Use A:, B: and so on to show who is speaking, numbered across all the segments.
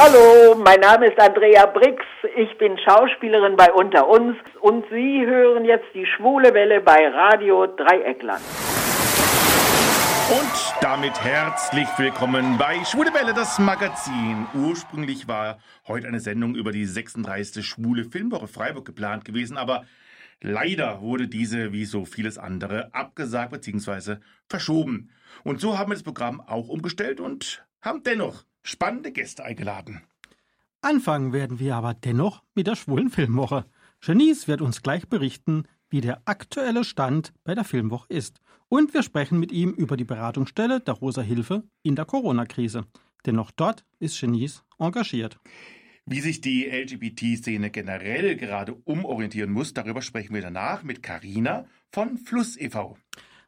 A: Hallo, mein Name ist Andrea Brix. Ich bin Schauspielerin bei Unter uns und Sie hören jetzt die Schwule Welle bei Radio Dreieckland.
B: Und damit herzlich willkommen bei Schwule Welle, das Magazin. Ursprünglich war heute eine Sendung über die 36. Schwule Filmwoche Freiburg geplant gewesen, aber leider wurde diese, wie so vieles andere, abgesagt bzw. verschoben. Und so haben wir das Programm auch umgestellt und haben dennoch spannende Gäste eingeladen.
C: Anfangen werden wir aber dennoch mit der schwulen Filmwoche. Janice wird uns gleich berichten, wie der aktuelle Stand bei der Filmwoche ist. Und wir sprechen mit ihm über die Beratungsstelle der Rosa Hilfe in der Corona-Krise. Denn auch dort ist Janice engagiert.
B: Wie sich die LGBT-Szene generell gerade umorientieren muss, darüber sprechen wir danach mit Carina von Fluss e.V.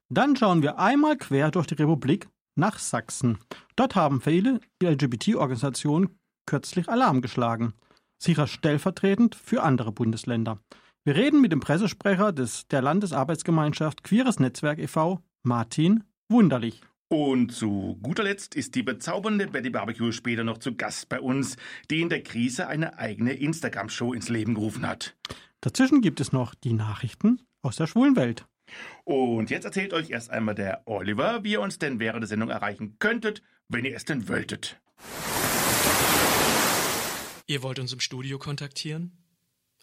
C: Dann schauen wir einmal quer durch die Republik nach Sachsen. Dort haben viele LGBT-Organisationen kürzlich Alarm geschlagen. Sicher stellvertretend für andere Bundesländer. Wir reden mit dem Pressesprecher des, der Landesarbeitsgemeinschaft Queeres Netzwerk e.V., Martin Wunderlich.
B: Und zu guter Letzt ist die bezaubernde Betty Barbecue später noch zu Gast bei uns, die in der Krise eine eigene Instagram-Show ins Leben gerufen hat.
C: Dazwischen gibt es noch die Nachrichten aus der schwulen Welt.
B: Und jetzt erzählt euch erst einmal der Oliver, wie ihr uns denn während der Sendung erreichen könntet, wenn ihr es denn wolltet.
D: Ihr wollt uns im Studio kontaktieren?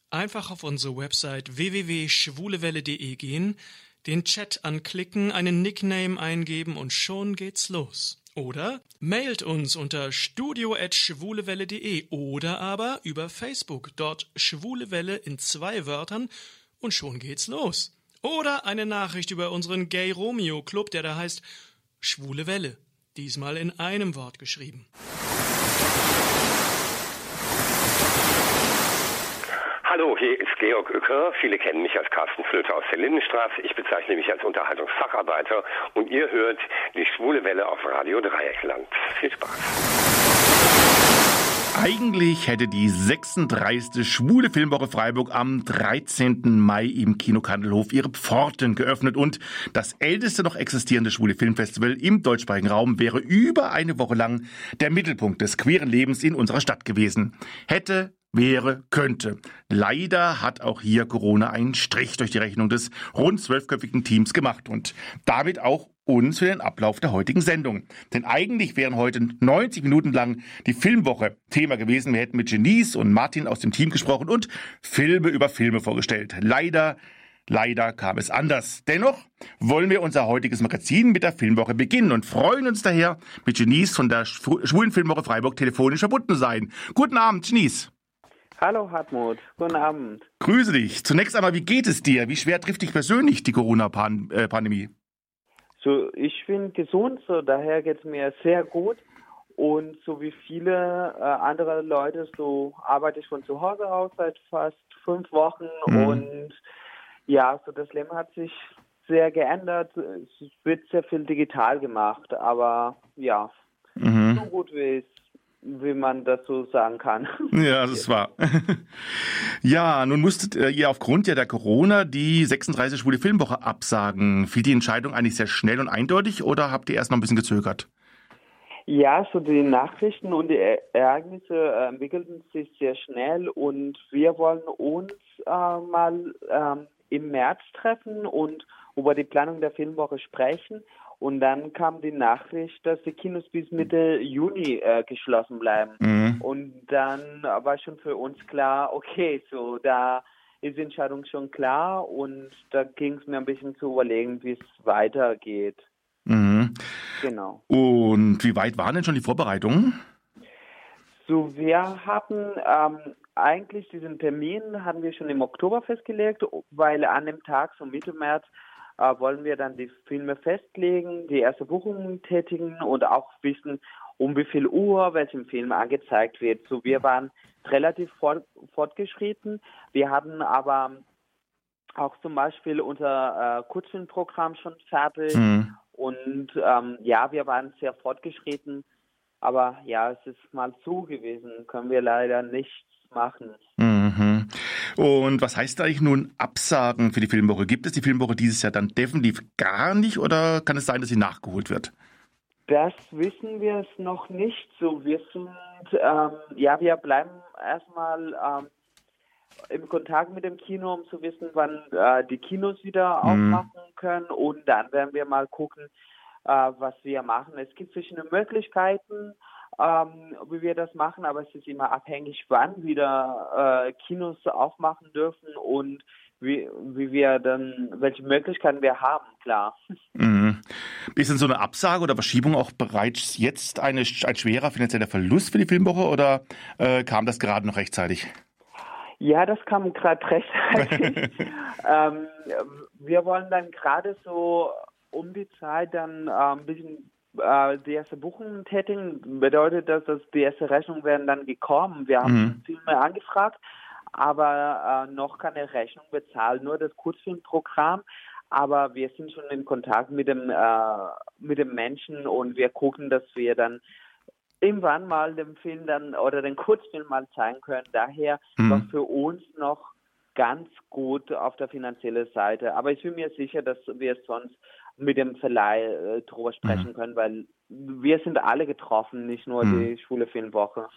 D: Einfach auf unsere Website www.schwulewelle.de gehen, den Chat anklicken, einen Nickname eingeben und schon geht's los. Oder mailt uns unter studio.schwulewelle.de oder aber über Facebook, dort Schwulewelle in zwei Wörtern und schon geht's los. Oder eine Nachricht über unseren Gay Romeo Club, der da heißt Schwule Welle. Diesmal in einem Wort geschrieben.
E: Hallo, hier ist Georg Uecker. Viele kennen mich als Carsten Flöter aus der Lindenstraße. Ich bezeichne mich als Unterhaltungsfacharbeiter und ihr hört die Schwule Welle auf Radio Dreieckland. Viel Spaß.
B: Eigentlich hätte die 36. Schwule Filmwoche Freiburg am 13. Mai im Kino Kandelhof ihre Pforten geöffnet und das älteste noch existierende Schwule Filmfestival im deutschsprachigen Raum wäre über eine Woche lang der Mittelpunkt des queeren Lebens in unserer Stadt gewesen. Hätte, wäre, könnte. Leider hat auch hier Corona einen Strich durch die Rechnung des rund zwölfköpfigen Teams gemacht und damit auch uns für den Ablauf der heutigen Sendung. Denn eigentlich wären heute 90 Minuten lang die Filmwoche Thema gewesen. Wir hätten mit Genies und Martin aus dem Team gesprochen und Filme über Filme vorgestellt. Leider Leider kam es anders. Dennoch wollen wir unser heutiges Magazin mit der Filmwoche beginnen und freuen uns daher, mit Genies von der Schwulen Filmwoche Freiburg telefonisch verbunden sein. Guten Abend, Genies.
F: Hallo Hartmut, guten Abend.
B: Grüße dich. Zunächst einmal, wie geht es dir? Wie schwer trifft dich persönlich die Corona-Pandemie?
F: So, ich bin gesund, so daher geht es mir sehr gut. Und so wie viele äh, andere Leute, so arbeite ich von zu Hause aus seit fast fünf Wochen. Mhm. Und ja, so das Leben hat sich sehr geändert. Es wird sehr viel digital gemacht, aber ja, mhm. so gut wie es wie man das so sagen kann.
B: Ja, das war. ja, nun musstet ihr aufgrund ja der Corona die 36 Schwule Filmwoche absagen. Fiel die Entscheidung eigentlich sehr schnell und eindeutig oder habt ihr erst noch ein bisschen gezögert?
F: Ja, so die Nachrichten und die Ereignisse äh, entwickelten sich sehr schnell und wir wollen uns äh, mal ähm, im März treffen und über die Planung der Filmwoche sprechen. Und dann kam die Nachricht, dass die Kinos bis Mitte Juni äh, geschlossen bleiben. Mhm. Und dann war schon für uns klar, okay, so da ist die Entscheidung schon klar und da ging es mir ein bisschen zu überlegen, wie es weitergeht.
B: Mhm. Genau. Und wie weit waren denn schon die Vorbereitungen?
F: So, wir hatten ähm, eigentlich diesen Termin haben wir schon im Oktober festgelegt, weil an dem Tag, so Mitte März, äh, wollen wir dann die Filme festlegen, die erste Buchung tätigen und auch wissen, um wie viel Uhr welchem Film angezeigt wird. So, wir waren relativ fort, fortgeschritten. Wir hatten aber auch zum Beispiel unser äh, Kurzfilmprogramm schon fertig. Mhm. Und ähm, ja, wir waren sehr fortgeschritten. Aber ja, es ist mal zu gewesen. Können wir leider nichts machen.
B: Mhm. Und was heißt eigentlich nun Absagen für die Filmwoche? Gibt es die Filmwoche dieses Jahr dann definitiv gar nicht oder kann es sein, dass sie nachgeholt wird?
F: Das wissen wir es noch nicht so. Wir sind, ähm, ja, wir bleiben erstmal ähm, im Kontakt mit dem Kino, um zu wissen, wann äh, die Kinos wieder mhm. aufmachen können. Und dann werden wir mal gucken, äh, was wir machen. Es gibt verschiedene Möglichkeiten, ähm, wie wir das machen, aber es ist immer abhängig, wann wieder äh, Kinos aufmachen dürfen und wie, wie wir dann, welche Möglichkeiten wir haben, klar.
B: Mhm. Ist denn so eine Absage oder Verschiebung auch bereits jetzt eine, ein schwerer finanzieller Verlust für die Filmwoche oder äh, kam das gerade noch rechtzeitig?
F: Ja, das kam gerade rechtzeitig. ähm, wir wollen dann gerade so um die Zeit dann äh, ein bisschen äh, die erste Buchung tätigen. Bedeutet das, dass die erste Rechnung werden dann gekommen. Wir haben mhm. Filme angefragt aber äh, noch keine Rechnung bezahlt, nur das Kurzfilmprogramm. Aber wir sind schon in Kontakt mit dem, äh, mit dem Menschen und wir gucken, dass wir dann irgendwann mal den Film dann oder den Kurzfilm mal zeigen können. Daher mhm. war für uns noch ganz gut auf der finanziellen Seite. Aber ich bin mir sicher, dass wir sonst mit dem Verleih äh, drüber sprechen mhm. können, weil wir sind alle getroffen, nicht nur mhm. die schwule Filmwoche.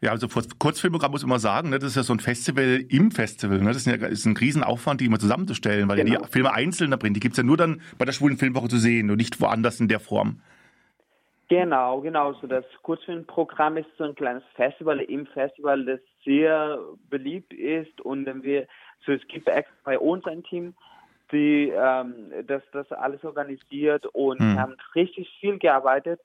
B: Ja, also Kurzfilmprogramm muss ich immer sagen, ne, das ist ja so ein Festival im Festival. Ne, das ist, ja, ist ein Riesenaufwand, die immer zusammenzustellen, weil genau. ja die Filme einzeln da bringen. Die gibt's ja nur dann bei der schwulen Filmwoche zu sehen und nicht woanders in der Form.
F: Genau, genau. So das Kurzfilmprogramm ist so ein kleines Festival im Festival, das sehr beliebt ist und wir, so es gibt extra bei uns ein Team, die ähm, das, das alles organisiert und mhm. haben richtig viel gearbeitet.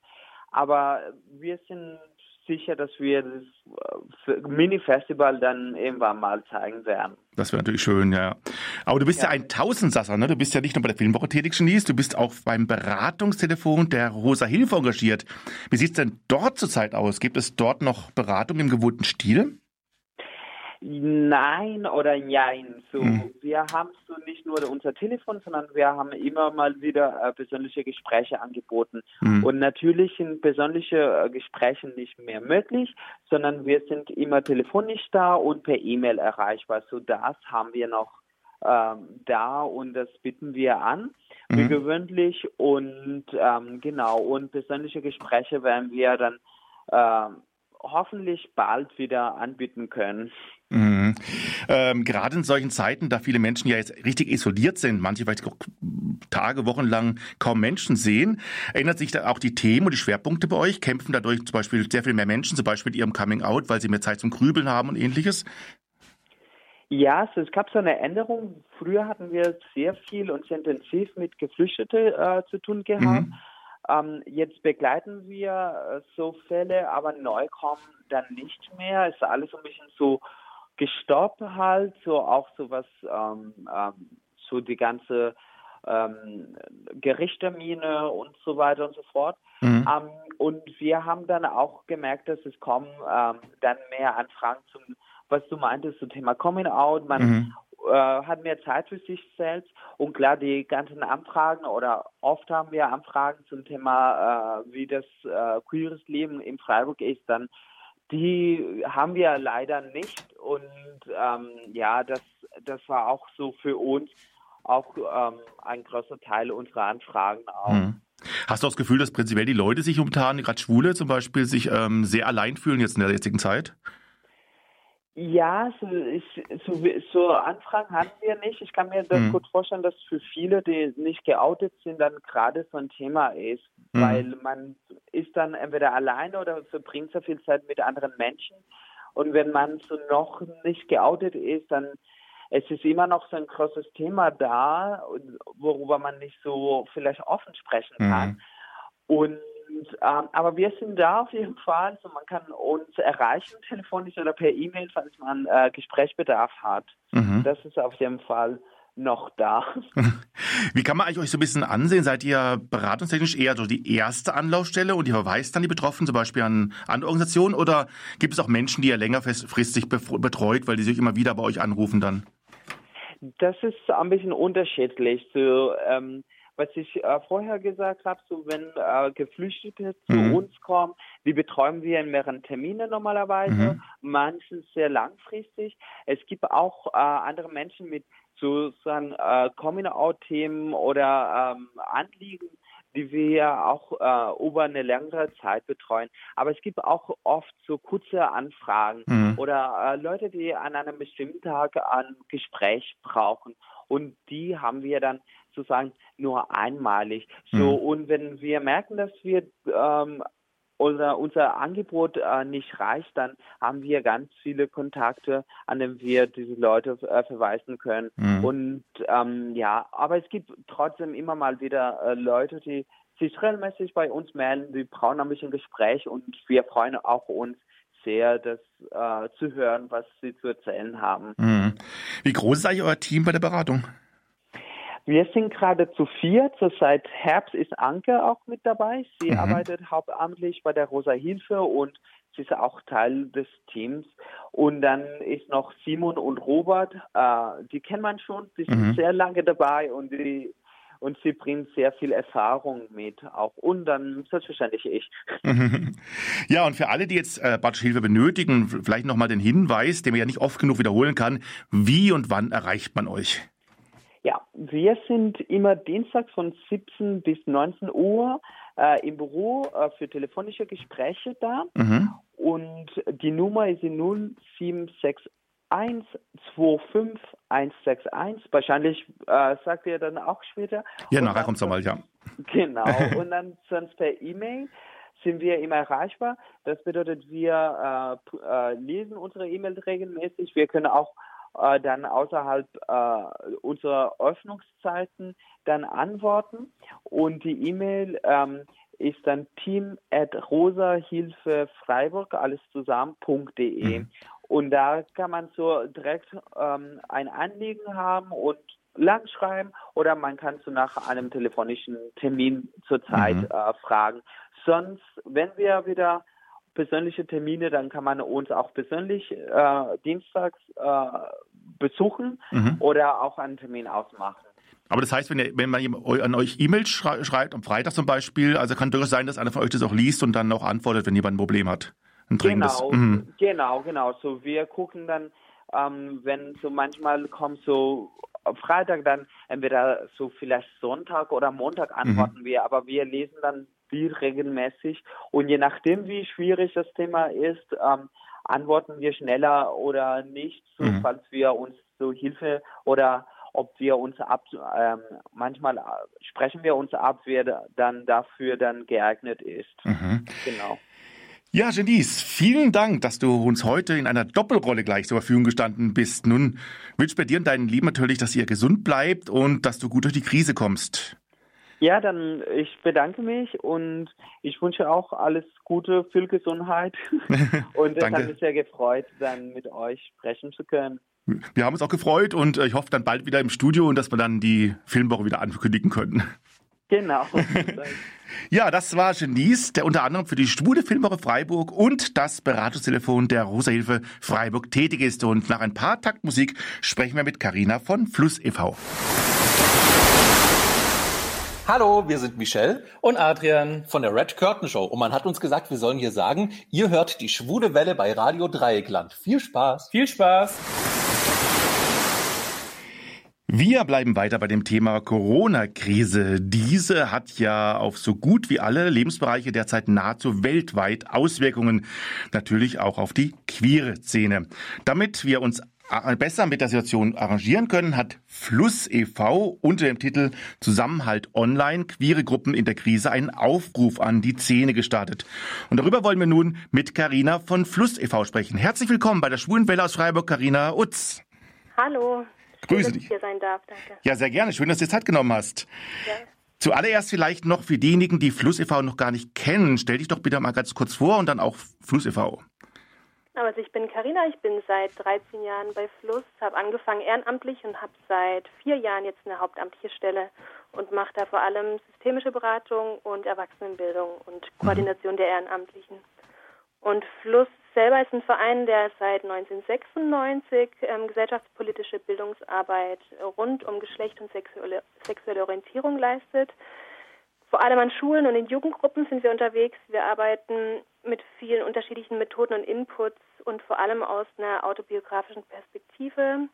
F: Aber wir sind sicher, dass wir das äh, Mini-Festival dann irgendwann mal zeigen werden.
B: Das wäre natürlich schön, ja. Aber du bist ja, ja ein Tausendsasser, ne? Du bist ja nicht nur bei der Filmwoche tätig, Genies, du bist auch beim Beratungstelefon der Rosa Hilfe engagiert. Wie sieht es denn dort zurzeit aus? Gibt es dort noch Beratung im gewohnten Stil?
F: Nein oder nein. So, mhm. wir haben so nicht nur unser Telefon, sondern wir haben immer mal wieder äh, persönliche Gespräche angeboten. Mhm. Und natürlich sind persönliche äh, Gespräche nicht mehr möglich, sondern wir sind immer telefonisch da und per E-Mail erreichbar. So das haben wir noch ähm, da und das bitten wir an, mhm. wie gewöhnlich. Und ähm, genau, und persönliche Gespräche werden wir dann äh, hoffentlich bald wieder anbieten können.
B: Mhm. Ähm, gerade in solchen Zeiten, da viele Menschen ja jetzt richtig isoliert sind, manche vielleicht auch Tage, Wochen lang kaum Menschen sehen, ändert sich da auch die Themen und die Schwerpunkte bei euch? Kämpfen dadurch zum Beispiel sehr viel mehr Menschen, zum Beispiel mit ihrem Coming Out, weil sie mehr Zeit zum Grübeln haben und ähnliches?
F: Ja, also es gab so eine Änderung. Früher hatten wir sehr viel und sehr intensiv mit Geflüchteten äh, zu tun gehabt. Mhm. Ähm, jetzt begleiten wir äh, so Fälle, aber neu kommen dann nicht mehr. Es ist alles ein bisschen so gestoppt halt, so auch so was, ähm, ähm, so die ganze ähm, Gerichtstermine und so weiter und so fort. Mhm. Ähm, und wir haben dann auch gemerkt, dass es kommen ähm, dann mehr Anfragen zum, was du meintest, zum Thema Coming Out. Man mhm. Äh, hat mehr Zeit für sich selbst und klar, die ganzen Anfragen oder oft haben wir Anfragen zum Thema, äh, wie das äh, queeres Leben in Freiburg ist, dann die haben wir leider nicht und ähm, ja, das, das war auch so für uns auch ähm, ein großer Teil unserer Anfragen auch. Hm.
B: Hast du das Gefühl, dass prinzipiell die Leute sich momentan, gerade Schwule zum Beispiel, sich ähm, sehr allein fühlen jetzt in der jetzigen Zeit?
F: Ja, so, ich, so, so, Anfragen haben wir nicht. Ich kann mir das mhm. gut vorstellen, dass für viele, die nicht geoutet sind, dann gerade so ein Thema ist, mhm. weil man ist dann entweder alleine oder verbringt so viel Zeit mit anderen Menschen. Und wenn man so noch nicht geoutet ist, dann es ist immer noch so ein großes Thema da, worüber man nicht so vielleicht offen sprechen kann. Mhm. Und ähm, aber wir sind da auf jeden Fall. Also man kann uns erreichen, telefonisch oder per E-Mail, falls man äh, Gesprächsbedarf hat. Mhm. Das ist auf jeden Fall noch da.
B: Wie kann man eigentlich euch so ein bisschen ansehen? Seid ihr beratungstechnisch eher so die erste Anlaufstelle und ihr verweist dann die Betroffenen zum Beispiel an andere Organisationen oder gibt es auch Menschen, die ihr längerfristig betreut, weil die sich immer wieder bei euch anrufen dann?
F: Das ist ein bisschen unterschiedlich. So, ähm, was ich äh, vorher gesagt habe, so wenn äh, Geflüchtete zu mhm. uns kommen, die betreuen wir in mehreren Terminen normalerweise, mhm. manchen sehr langfristig. Es gibt auch äh, andere Menschen mit sozusagen äh, Coming-out-Themen oder ähm, Anliegen, die wir auch äh, über eine längere Zeit betreuen. Aber es gibt auch oft so kurze Anfragen mhm. oder äh, Leute, die an einem bestimmten Tag ein Gespräch brauchen. Und die haben wir dann sozusagen nur einmalig. So, mhm. und wenn wir merken, dass wir ähm, oder unser Angebot äh, nicht reicht, dann haben wir ganz viele Kontakte, an denen wir diese Leute äh, verweisen können. Mhm. Und ähm, ja, aber es gibt trotzdem immer mal wieder äh, Leute, die sich regelmäßig bei uns melden, die brauchen ein bisschen Gespräch und wir freuen auch uns sehr, das äh, zu hören, was sie zu erzählen haben.
B: Mhm. Wie groß ist eigentlich euer Team bei der Beratung?
F: Wir sind gerade zu viert. So seit Herbst ist Anke auch mit dabei. Sie mhm. arbeitet hauptamtlich bei der Rosa Hilfe und sie ist auch Teil des Teams. Und dann ist noch Simon und Robert. Äh, die kennt man schon. Die sind mhm. sehr lange dabei und die und sie bringen sehr viel Erfahrung mit auch und dann selbstverständlich ich.
B: Ja, und für alle, die jetzt äh, Batsch Hilfe benötigen, vielleicht nochmal den Hinweis, den man ja nicht oft genug wiederholen kann, wie und wann erreicht man euch?
F: Wir sind immer dienstags von 17 bis 19 Uhr äh, im Büro äh, für telefonische Gespräche da. Mhm. Und die Nummer ist die 0761 125 Wahrscheinlich äh, sagt ihr dann auch später.
B: Ja, nachher kommt es nochmal, ja.
F: Genau. Und dann sonst per E-Mail sind wir immer erreichbar. Das bedeutet, wir äh, äh, lesen unsere E-Mail regelmäßig. Wir können auch äh, dann außerhalb äh, unserer Öffnungszeiten dann antworten. Und die E-Mail ähm, ist dann team at rosahilfe freiburg alles zusammen.de. Mhm. Und da kann man so direkt ähm, ein Anliegen haben und lang schreiben oder man kann so nach einem telefonischen Termin zur Zeit mhm. äh, fragen. Sonst, wenn wir wieder persönliche Termine, dann kann man uns auch persönlich äh, dienstags äh, besuchen mhm. oder auch einen Termin ausmachen.
B: Aber das heißt, wenn, ihr, wenn man an euch E-Mails schreibt, am Freitag zum Beispiel, also kann durchaus sein, dass einer von euch das auch liest und dann auch antwortet, wenn jemand ein Problem hat.
F: Ein genau, mhm. genau, genau. So wir gucken dann, ähm, wenn so manchmal kommt so Freitag dann entweder so vielleicht Sonntag oder Montag antworten mhm. wir, aber wir lesen dann viel regelmäßig. Und je nachdem, wie schwierig das Thema ist, ähm, antworten wir schneller oder nicht, so, mhm. falls wir uns so Hilfe oder ob wir uns ab, ähm, manchmal äh, sprechen wir uns ab, wer dann dafür dann geeignet ist. Mhm.
B: Genau. Ja, Janice, vielen Dank, dass du uns heute in einer Doppelrolle gleich zur Verfügung gestanden bist. Nun wünsche bei dir und deinen Lieben natürlich, dass ihr gesund bleibt und dass du gut durch die Krise kommst.
F: Ja, dann ich bedanke mich und ich wünsche auch alles Gute, viel Gesundheit. und es hat mich sehr gefreut, dann mit euch sprechen zu können.
B: Wir haben uns auch gefreut und äh, ich hoffe dann bald wieder im Studio und dass wir dann die Filmwoche wieder ankündigen können.
F: Genau.
B: ja, das war Genies, der unter anderem für die Schwule Filmwoche Freiburg und das Beratungstelefon der Rosa Hilfe Freiburg tätig ist. Und nach ein paar Takt Musik sprechen wir mit Carina von Fluss e.V.
G: Hallo, wir sind Michelle und Adrian von der Red Curtain Show. Und man hat uns gesagt, wir sollen hier sagen, ihr hört die schwule Welle bei Radio Dreieckland. Viel Spaß.
H: Viel Spaß.
B: Wir bleiben weiter bei dem Thema Corona-Krise. Diese hat ja auf so gut wie alle Lebensbereiche derzeit nahezu weltweit Auswirkungen. Natürlich auch auf die queere Szene. Damit wir uns besser mit der Situation arrangieren können, hat Fluss e.V. unter dem Titel Zusammenhalt online queere Gruppen in der Krise einen Aufruf an die Szene gestartet. Und darüber wollen wir nun mit Carina von Fluss e.V. sprechen. Herzlich willkommen bei der Schwulenwelle aus Freiburg, Carina Utz.
I: Hallo.
B: Grüße Schön, dich. Hier sein darf, danke. Ja, sehr gerne. Schön, dass du dir Zeit genommen hast. Ja. Zuallererst vielleicht noch für diejenigen, die Fluss e.V. noch gar nicht kennen. Stell dich doch bitte mal ganz kurz vor und dann auch Fluss e.V.
I: Also ich bin Karina, ich bin seit 13 Jahren bei Fluss, habe angefangen ehrenamtlich und habe seit vier Jahren jetzt eine hauptamtliche Stelle und mache da vor allem systemische Beratung und Erwachsenenbildung und Koordination der Ehrenamtlichen. Und Fluss selber ist ein Verein, der seit 1996 ähm, gesellschaftspolitische Bildungsarbeit rund um Geschlecht und sexuelle, sexuelle Orientierung leistet. Vor allem an Schulen und in Jugendgruppen sind wir unterwegs. Wir arbeiten mit vielen unterschiedlichen Methoden und Inputs und vor allem aus einer autobiografischen Perspektive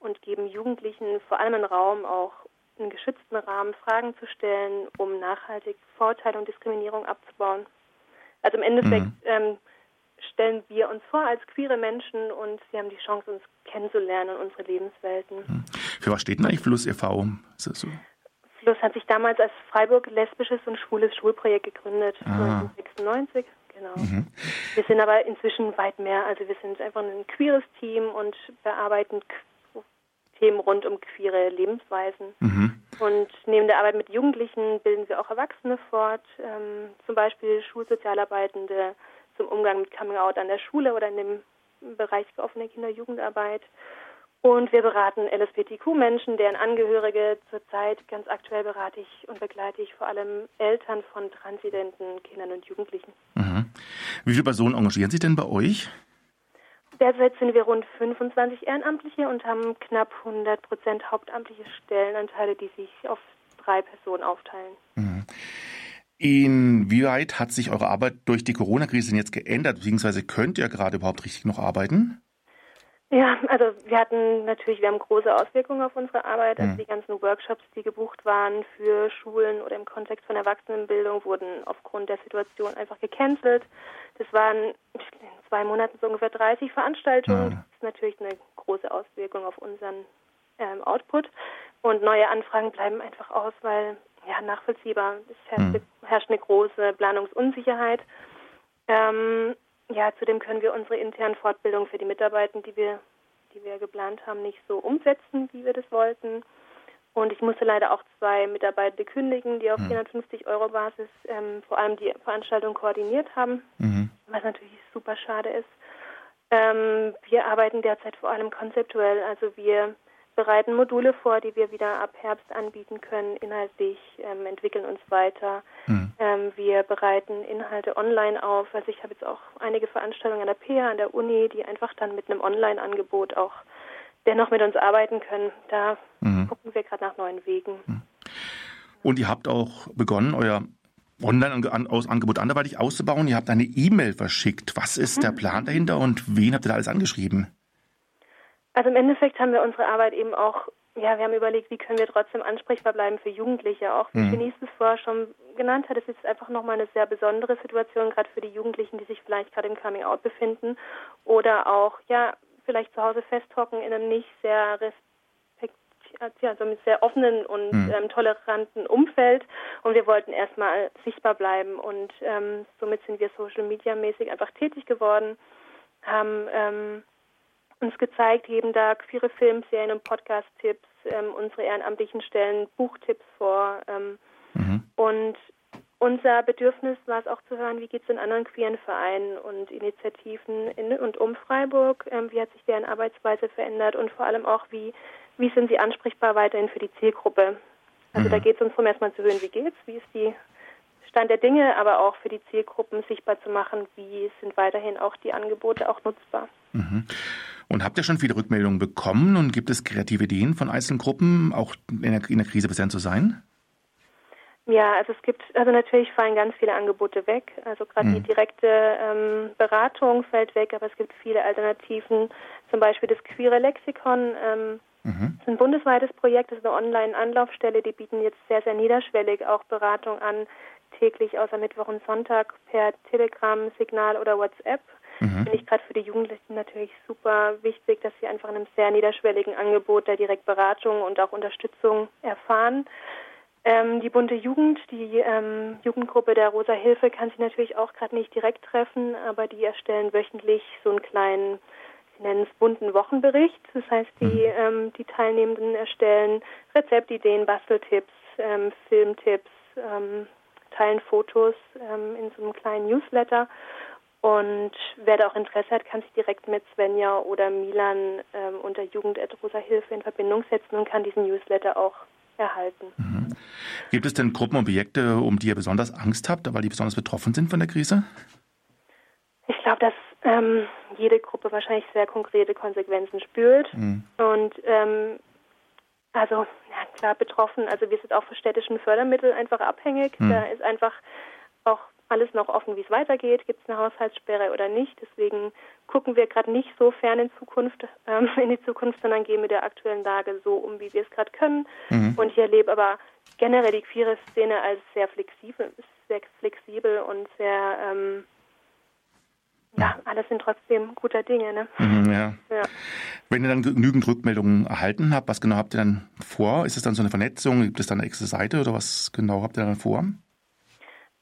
I: und geben Jugendlichen vor allem einen Raum, auch einen geschützten Rahmen Fragen zu stellen, um nachhaltig Vorurteile und Diskriminierung abzubauen. Also im Endeffekt mhm. ähm, stellen wir uns vor als queere Menschen und sie haben die Chance, uns kennenzulernen und unsere Lebenswelten. Mhm.
B: Für was steht denn eigentlich Fluss e.V.?
I: So? Fluss hat sich damals als Freiburg lesbisches und schwules Schulprojekt gegründet, ah. 1996. Genau. Mhm. Wir sind aber inzwischen weit mehr. Also wir sind einfach ein queeres Team und bearbeiten Themen rund um queere Lebensweisen. Mhm. Und neben der Arbeit mit Jugendlichen bilden wir auch Erwachsene fort, ähm, zum Beispiel Schulsozialarbeitende zum Umgang mit Coming Out an der Schule oder in dem Bereich offene Kinder-Jugendarbeit. Und wir beraten LSBTQ-Menschen, deren Angehörige zurzeit ganz aktuell berate ich und begleite ich vor allem Eltern von transidenten Kindern und Jugendlichen.
B: Mhm. Wie viele Personen engagieren sich denn bei euch?
I: Derzeit sind wir rund 25 Ehrenamtliche und haben knapp 100 Prozent hauptamtliche Stellenanteile, die sich auf drei Personen aufteilen. Mhm.
B: Inwieweit hat sich eure Arbeit durch die Corona-Krise jetzt geändert, beziehungsweise könnt ihr gerade überhaupt richtig noch arbeiten?
I: Ja, also wir hatten natürlich, wir haben große Auswirkungen auf unsere Arbeit. Also mhm. die ganzen Workshops, die gebucht waren für Schulen oder im Kontext von Erwachsenenbildung, wurden aufgrund der Situation einfach gecancelt. Das waren in zwei Monaten so ungefähr 30 Veranstaltungen. Mhm. Das ist natürlich eine große Auswirkung auf unseren ähm, Output. Und neue Anfragen bleiben einfach aus, weil ja nachvollziehbar es herrscht, mhm. herrscht eine große Planungsunsicherheit. Ähm, ja, zudem können wir unsere internen Fortbildungen für die Mitarbeiter, die wir, die wir geplant haben, nicht so umsetzen, wie wir das wollten. Und ich musste leider auch zwei Mitarbeiter kündigen, die auf mhm. 450 Euro Basis ähm, vor allem die Veranstaltung koordiniert haben, mhm. was natürlich super schade ist. Ähm, wir arbeiten derzeit vor allem konzeptuell, also wir bereiten Module vor, die wir wieder ab Herbst anbieten können, inhaltlich, ähm, entwickeln uns weiter. Mhm. Ähm, wir bereiten Inhalte online auf. Also ich habe jetzt auch einige Veranstaltungen an der PA, an der Uni, die einfach dann mit einem Online-Angebot auch dennoch mit uns arbeiten können. Da mhm. gucken wir gerade nach neuen Wegen. Mhm.
B: Und ihr habt auch begonnen, euer Online-Angebot anderweitig auszubauen. Ihr habt eine E-Mail verschickt. Was ist der mhm. Plan dahinter und wen habt ihr da alles angeschrieben?
I: Also im Endeffekt haben wir unsere Arbeit eben auch, ja, wir haben überlegt, wie können wir trotzdem ansprechbar bleiben für Jugendliche. Auch wie mhm. Denise es vorher schon genannt hat, es ist einfach nochmal eine sehr besondere Situation, gerade für die Jugendlichen, die sich vielleicht gerade im Coming Out befinden oder auch, ja, vielleicht zu Hause festhocken in einem nicht sehr also mit sehr offenen und mhm. ähm, toleranten Umfeld. Und wir wollten erstmal sichtbar bleiben und ähm, somit sind wir Social Media mäßig einfach tätig geworden, haben ähm, uns gezeigt, geben da queere Filmserien und Podcast-Tipps, ähm, unsere Ehrenamtlichen stellen Buchtipps vor. Ähm, mhm. Und unser Bedürfnis war es auch zu hören, wie geht es in anderen queeren Vereinen und Initiativen in und um Freiburg, ähm, wie hat sich deren Arbeitsweise verändert und vor allem auch, wie, wie sind sie ansprechbar weiterhin für die Zielgruppe. Also mhm. da geht es uns darum, erstmal zu hören, wie geht's, wie ist die Stand der Dinge, aber auch für die Zielgruppen sichtbar zu machen, wie sind weiterhin auch die Angebote auch nutzbar. Mhm.
B: Und habt ihr schon viele Rückmeldungen bekommen und gibt es kreative Ideen von einzelnen Gruppen, auch in der, in der Krise präsent zu sein?
I: Ja, also es gibt, also natürlich fallen ganz viele Angebote weg. Also gerade mhm. die direkte ähm, Beratung fällt weg, aber es gibt viele Alternativen. Zum Beispiel das Queere Lexikon. Ähm, mhm. Ein bundesweites Projekt, das ist eine Online-Anlaufstelle. Die bieten jetzt sehr, sehr niederschwellig auch Beratung an, täglich außer Mittwoch und Sonntag per Telegram, Signal oder WhatsApp. Mhm. Finde ich gerade für die Jugendlichen natürlich super wichtig, dass sie einfach in einem sehr niederschwelligen Angebot der Direktberatung und auch Unterstützung erfahren. Ähm, die bunte Jugend, die ähm, Jugendgruppe der Rosa Hilfe kann sie natürlich auch gerade nicht direkt treffen, aber die erstellen wöchentlich so einen kleinen, sie nennen es bunten Wochenbericht. Das heißt, die, mhm. ähm, die Teilnehmenden erstellen Rezeptideen, Basteltipps, ähm, Filmtipps, ähm, teilen Fotos ähm, in so einem kleinen Newsletter und wer da auch Interesse hat, kann sich direkt mit Svenja oder Milan ähm, unter Jugend.rosa Hilfe in Verbindung setzen und kann diesen Newsletter auch erhalten. Mhm.
B: Gibt es denn Gruppen und Projekte, um die ihr besonders Angst habt, weil die besonders betroffen sind von der Krise?
I: Ich glaube, dass ähm, jede Gruppe wahrscheinlich sehr konkrete Konsequenzen spürt. Mhm. Und ähm, also, ja, klar, betroffen. Also wir sind auch von städtischen Fördermitteln einfach abhängig. Mhm. Da ist einfach auch alles noch offen, wie es weitergeht. Gibt es eine Haushaltssperre oder nicht? Deswegen gucken wir gerade nicht so fern in Zukunft, ähm, in die Zukunft, sondern gehen mit der aktuellen Lage so um, wie wir es gerade können. Mhm. Und ich erlebe aber generell die queere Szene als sehr flexibel, sehr flexibel und sehr ähm, ja, alles sind trotzdem guter Dinge. Ne?
B: Mhm, ja. ja. Wenn ihr dann genügend Rückmeldungen erhalten habt, was genau habt ihr dann vor? Ist es dann so eine Vernetzung? Gibt es dann eine extra Seite oder was genau habt ihr dann vor?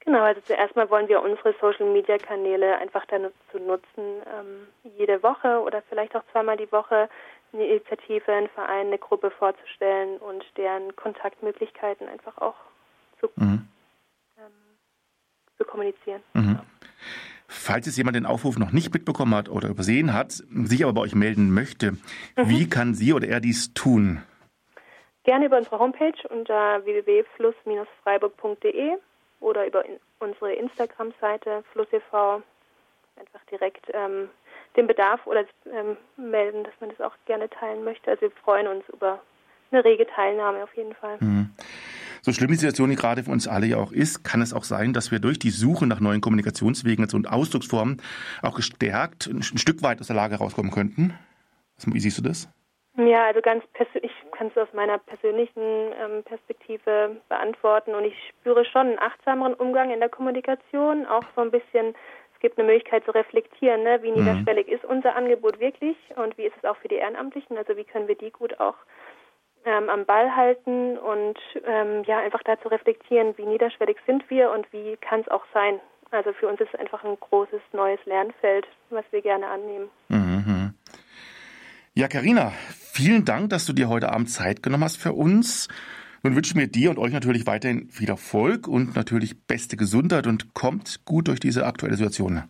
I: Genau, also zuerst mal wollen wir unsere Social-Media-Kanäle einfach dazu nutzen, ähm, jede Woche oder vielleicht auch zweimal die Woche eine Initiative, einen Verein, eine Gruppe vorzustellen und deren Kontaktmöglichkeiten einfach auch zu, mhm. ähm, zu kommunizieren.
B: Mhm. Falls es jemand den Aufruf noch nicht mitbekommen hat oder übersehen hat, sich aber bei euch melden möchte, mhm. wie kann sie oder er dies tun?
I: Gerne über unsere Homepage unter www.fluss-freiburg.de oder über in unsere Instagram-Seite flussev einfach direkt ähm, den Bedarf oder ähm, melden, dass man das auch gerne teilen möchte. Also wir freuen uns über eine rege Teilnahme auf jeden Fall.
B: Mhm. So schlimm die Situation die gerade für uns alle ja auch ist, kann es auch sein, dass wir durch die Suche nach neuen Kommunikationswegen und Ausdrucksformen auch gestärkt ein Stück weit aus der Lage rauskommen könnten. Wie siehst du das?
I: Ja, also ganz persönlich, ich kann es aus meiner persönlichen ähm, Perspektive beantworten und ich spüre schon einen achtsameren Umgang in der Kommunikation, auch so ein bisschen, es gibt eine Möglichkeit zu reflektieren, ne? wie mhm. niederschwellig ist unser Angebot wirklich und wie ist es auch für die Ehrenamtlichen, also wie können wir die gut auch ähm, am Ball halten und ähm, ja, einfach dazu reflektieren, wie niederschwellig sind wir und wie kann es auch sein. Also für uns ist es einfach ein großes neues Lernfeld, was wir gerne annehmen.
B: Mhm. Ja, Karina, vielen Dank, dass du dir heute Abend Zeit genommen hast für uns. Nun wünschen wir dir und euch natürlich weiterhin viel Erfolg und natürlich beste Gesundheit und kommt gut durch diese aktuelle Situation.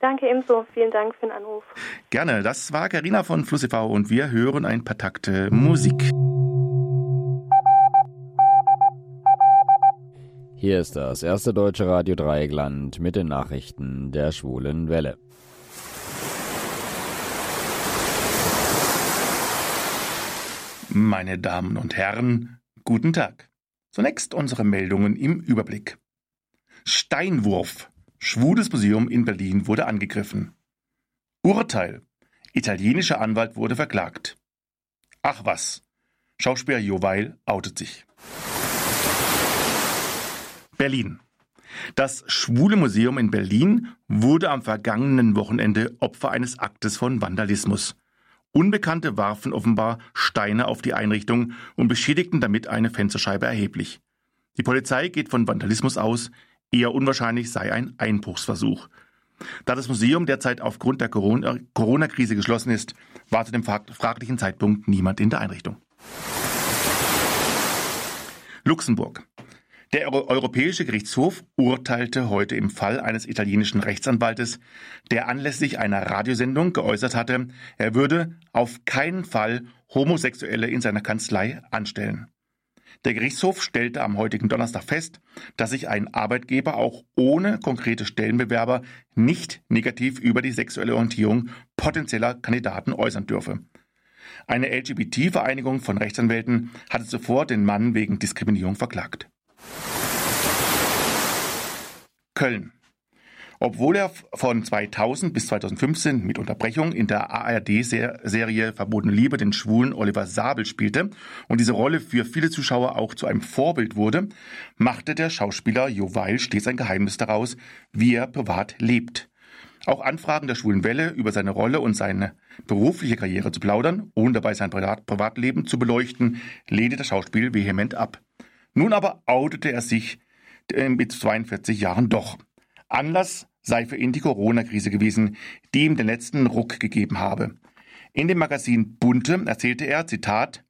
I: Danke ebenso. Vielen Dank für den Anruf.
B: Gerne. Das war Karina von Fluss e.V. und wir hören ein paar Takte Musik.
H: Hier ist das erste deutsche Radio Dreieckland mit den Nachrichten der schwulen Welle.
B: Meine Damen und Herren, guten Tag. Zunächst unsere Meldungen im Überblick. Steinwurf. Schwules Museum in Berlin wurde angegriffen. Urteil. Italienischer Anwalt wurde verklagt. Ach was. Schauspieler Joweil outet sich. Berlin. Das Schwule Museum in Berlin wurde am vergangenen Wochenende Opfer eines Aktes von Vandalismus. Unbekannte warfen offenbar Steine auf die Einrichtung und beschädigten damit eine Fensterscheibe erheblich. Die Polizei geht von Vandalismus aus, eher unwahrscheinlich sei ein Einbruchsversuch. Da das Museum derzeit aufgrund der Corona-Krise geschlossen ist, war zu dem fraglichen Zeitpunkt niemand in der Einrichtung. Luxemburg. Der Europäische Gerichtshof urteilte heute im Fall eines italienischen Rechtsanwaltes, der anlässlich einer Radiosendung geäußert hatte, er würde auf keinen Fall Homosexuelle in seiner Kanzlei anstellen. Der Gerichtshof stellte am heutigen Donnerstag fest, dass sich ein Arbeitgeber auch ohne konkrete Stellenbewerber nicht negativ über die sexuelle Orientierung potenzieller Kandidaten äußern dürfe. Eine LGBT-Vereinigung von Rechtsanwälten hatte zuvor den Mann wegen Diskriminierung verklagt. Köln. Obwohl er von 2000 bis 2015 mit Unterbrechung in der ARD-Serie Verbotene Liebe den schwulen Oliver Sabel spielte und diese Rolle für viele Zuschauer auch zu einem Vorbild wurde, machte der Schauspieler Jo Weil stets ein Geheimnis daraus, wie er privat lebt. Auch Anfragen der Schwulen Welle über seine Rolle und seine berufliche Karriere zu plaudern, ohne dabei sein Privatleben zu beleuchten, lehnte der Schauspiel vehement ab. Nun aber outete er sich äh, mit 42 Jahren doch. Anlass sei für ihn die Corona-Krise gewesen, die ihm den letzten Ruck gegeben habe. In dem Magazin Bunte erzählte er, Zitat,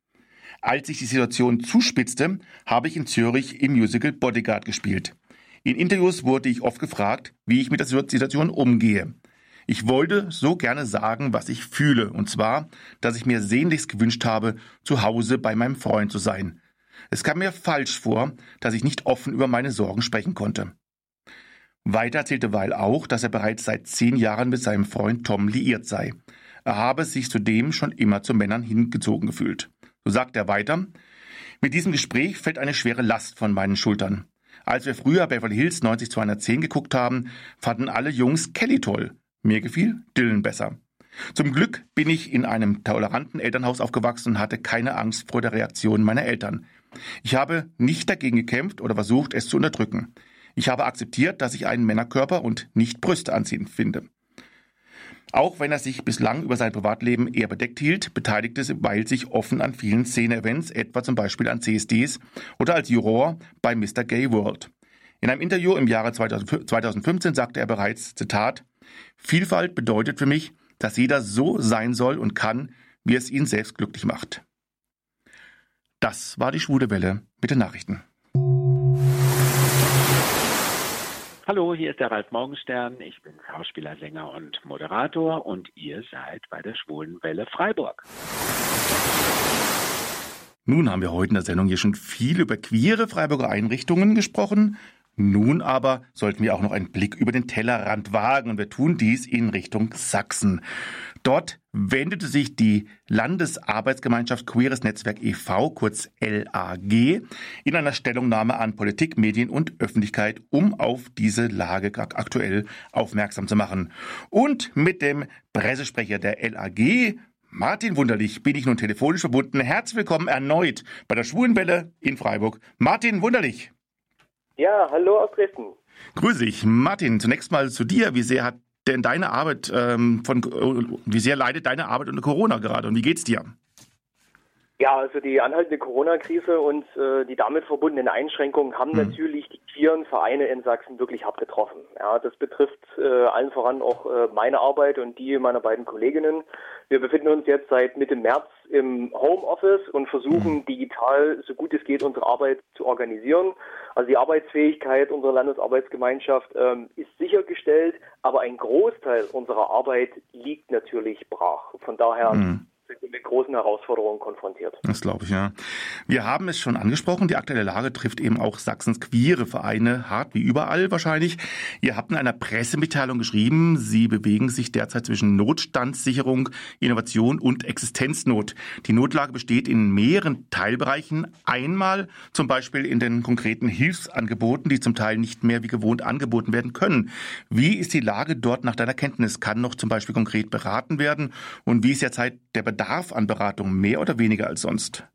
B: als sich die Situation zuspitzte, habe ich in Zürich im Musical Bodyguard gespielt. In Interviews wurde ich oft gefragt, wie ich mit der Situation umgehe. Ich wollte so gerne sagen, was ich fühle, und zwar, dass ich mir sehnlichst gewünscht habe, zu Hause bei meinem Freund zu sein. Es kam mir falsch vor, dass ich nicht offen über meine Sorgen sprechen konnte. Weiter erzählte Weil auch, dass er bereits seit zehn Jahren mit seinem Freund Tom liiert sei. Er habe sich zudem schon immer zu Männern hingezogen gefühlt. So sagt er weiter, mit diesem Gespräch fällt eine schwere Last von meinen Schultern. Als wir früher Beverly Hills 90210 geguckt haben, fanden alle Jungs Kelly toll. Mir gefiel Dylan besser. Zum Glück bin ich in einem toleranten Elternhaus aufgewachsen und hatte keine Angst vor der Reaktion meiner Eltern. Ich habe nicht dagegen gekämpft oder versucht, es zu unterdrücken. Ich habe akzeptiert, dass ich einen Männerkörper und nicht Brüste anziehend finde. Auch wenn er sich bislang über sein Privatleben eher bedeckt hielt, beteiligte Weil sich offen an vielen Szene-Events, etwa zum Beispiel an CSDs oder als Juror bei Mr. Gay World. In einem Interview im Jahre 2015 sagte er bereits, Zitat, Vielfalt bedeutet für mich, dass jeder so sein soll und kann, wie es ihn selbst glücklich macht. Das war die Schwule Welle mit den Nachrichten.
J: Hallo, hier ist der Ralf Morgenstern. Ich bin Schauspieler, Sänger und Moderator und ihr seid bei der Schwulen Welle Freiburg.
B: Nun haben wir heute in der Sendung hier schon viel über queere Freiburger Einrichtungen gesprochen. Nun aber sollten wir auch noch einen Blick über den Tellerrand wagen und wir tun dies in Richtung Sachsen. Dort wendete sich die Landesarbeitsgemeinschaft Queeres Netzwerk e.V., kurz LAG, in einer Stellungnahme an Politik, Medien und Öffentlichkeit, um auf diese Lage aktuell aufmerksam zu machen. Und mit dem Pressesprecher der LAG, Martin Wunderlich, bin ich nun telefonisch verbunden. Herzlich willkommen erneut bei der Schwulenwelle in Freiburg. Martin Wunderlich.
K: Ja, hallo aus Dresden.
B: Grüß dich. Martin, zunächst mal zu dir. Wie sehr hat denn deine Arbeit ähm, von, wie sehr leidet deine Arbeit unter Corona gerade und wie geht's dir?
K: Ja, also die anhaltende Corona-Krise und äh, die damit verbundenen Einschränkungen haben mhm. natürlich die queeren Vereine in Sachsen wirklich hart getroffen. Ja, das betrifft äh, allen voran auch äh, meine Arbeit und die meiner beiden Kolleginnen. Wir befinden uns jetzt seit Mitte März im Homeoffice und versuchen mhm. digital, so gut es geht, unsere Arbeit zu organisieren. Also die Arbeitsfähigkeit unserer Landesarbeitsgemeinschaft ähm, ist sichergestellt, aber ein Großteil unserer Arbeit liegt natürlich brach. Von daher mhm mit großen Herausforderungen konfrontiert.
B: Das glaube ich, ja. Wir haben es schon angesprochen, die aktuelle Lage trifft eben auch Sachsens queere Vereine hart wie überall wahrscheinlich. Ihr habt in einer Pressemitteilung geschrieben, Sie bewegen sich derzeit zwischen Notstandssicherung, Innovation und Existenznot. Die Notlage besteht in mehreren Teilbereichen. Einmal zum Beispiel in den konkreten Hilfsangeboten, die zum Teil nicht mehr wie gewohnt angeboten werden können. Wie ist die Lage dort nach deiner Kenntnis? Kann noch zum Beispiel konkret beraten werden? Und wie ist derzeit der Bedarf an Beratung mehr oder weniger als sonst?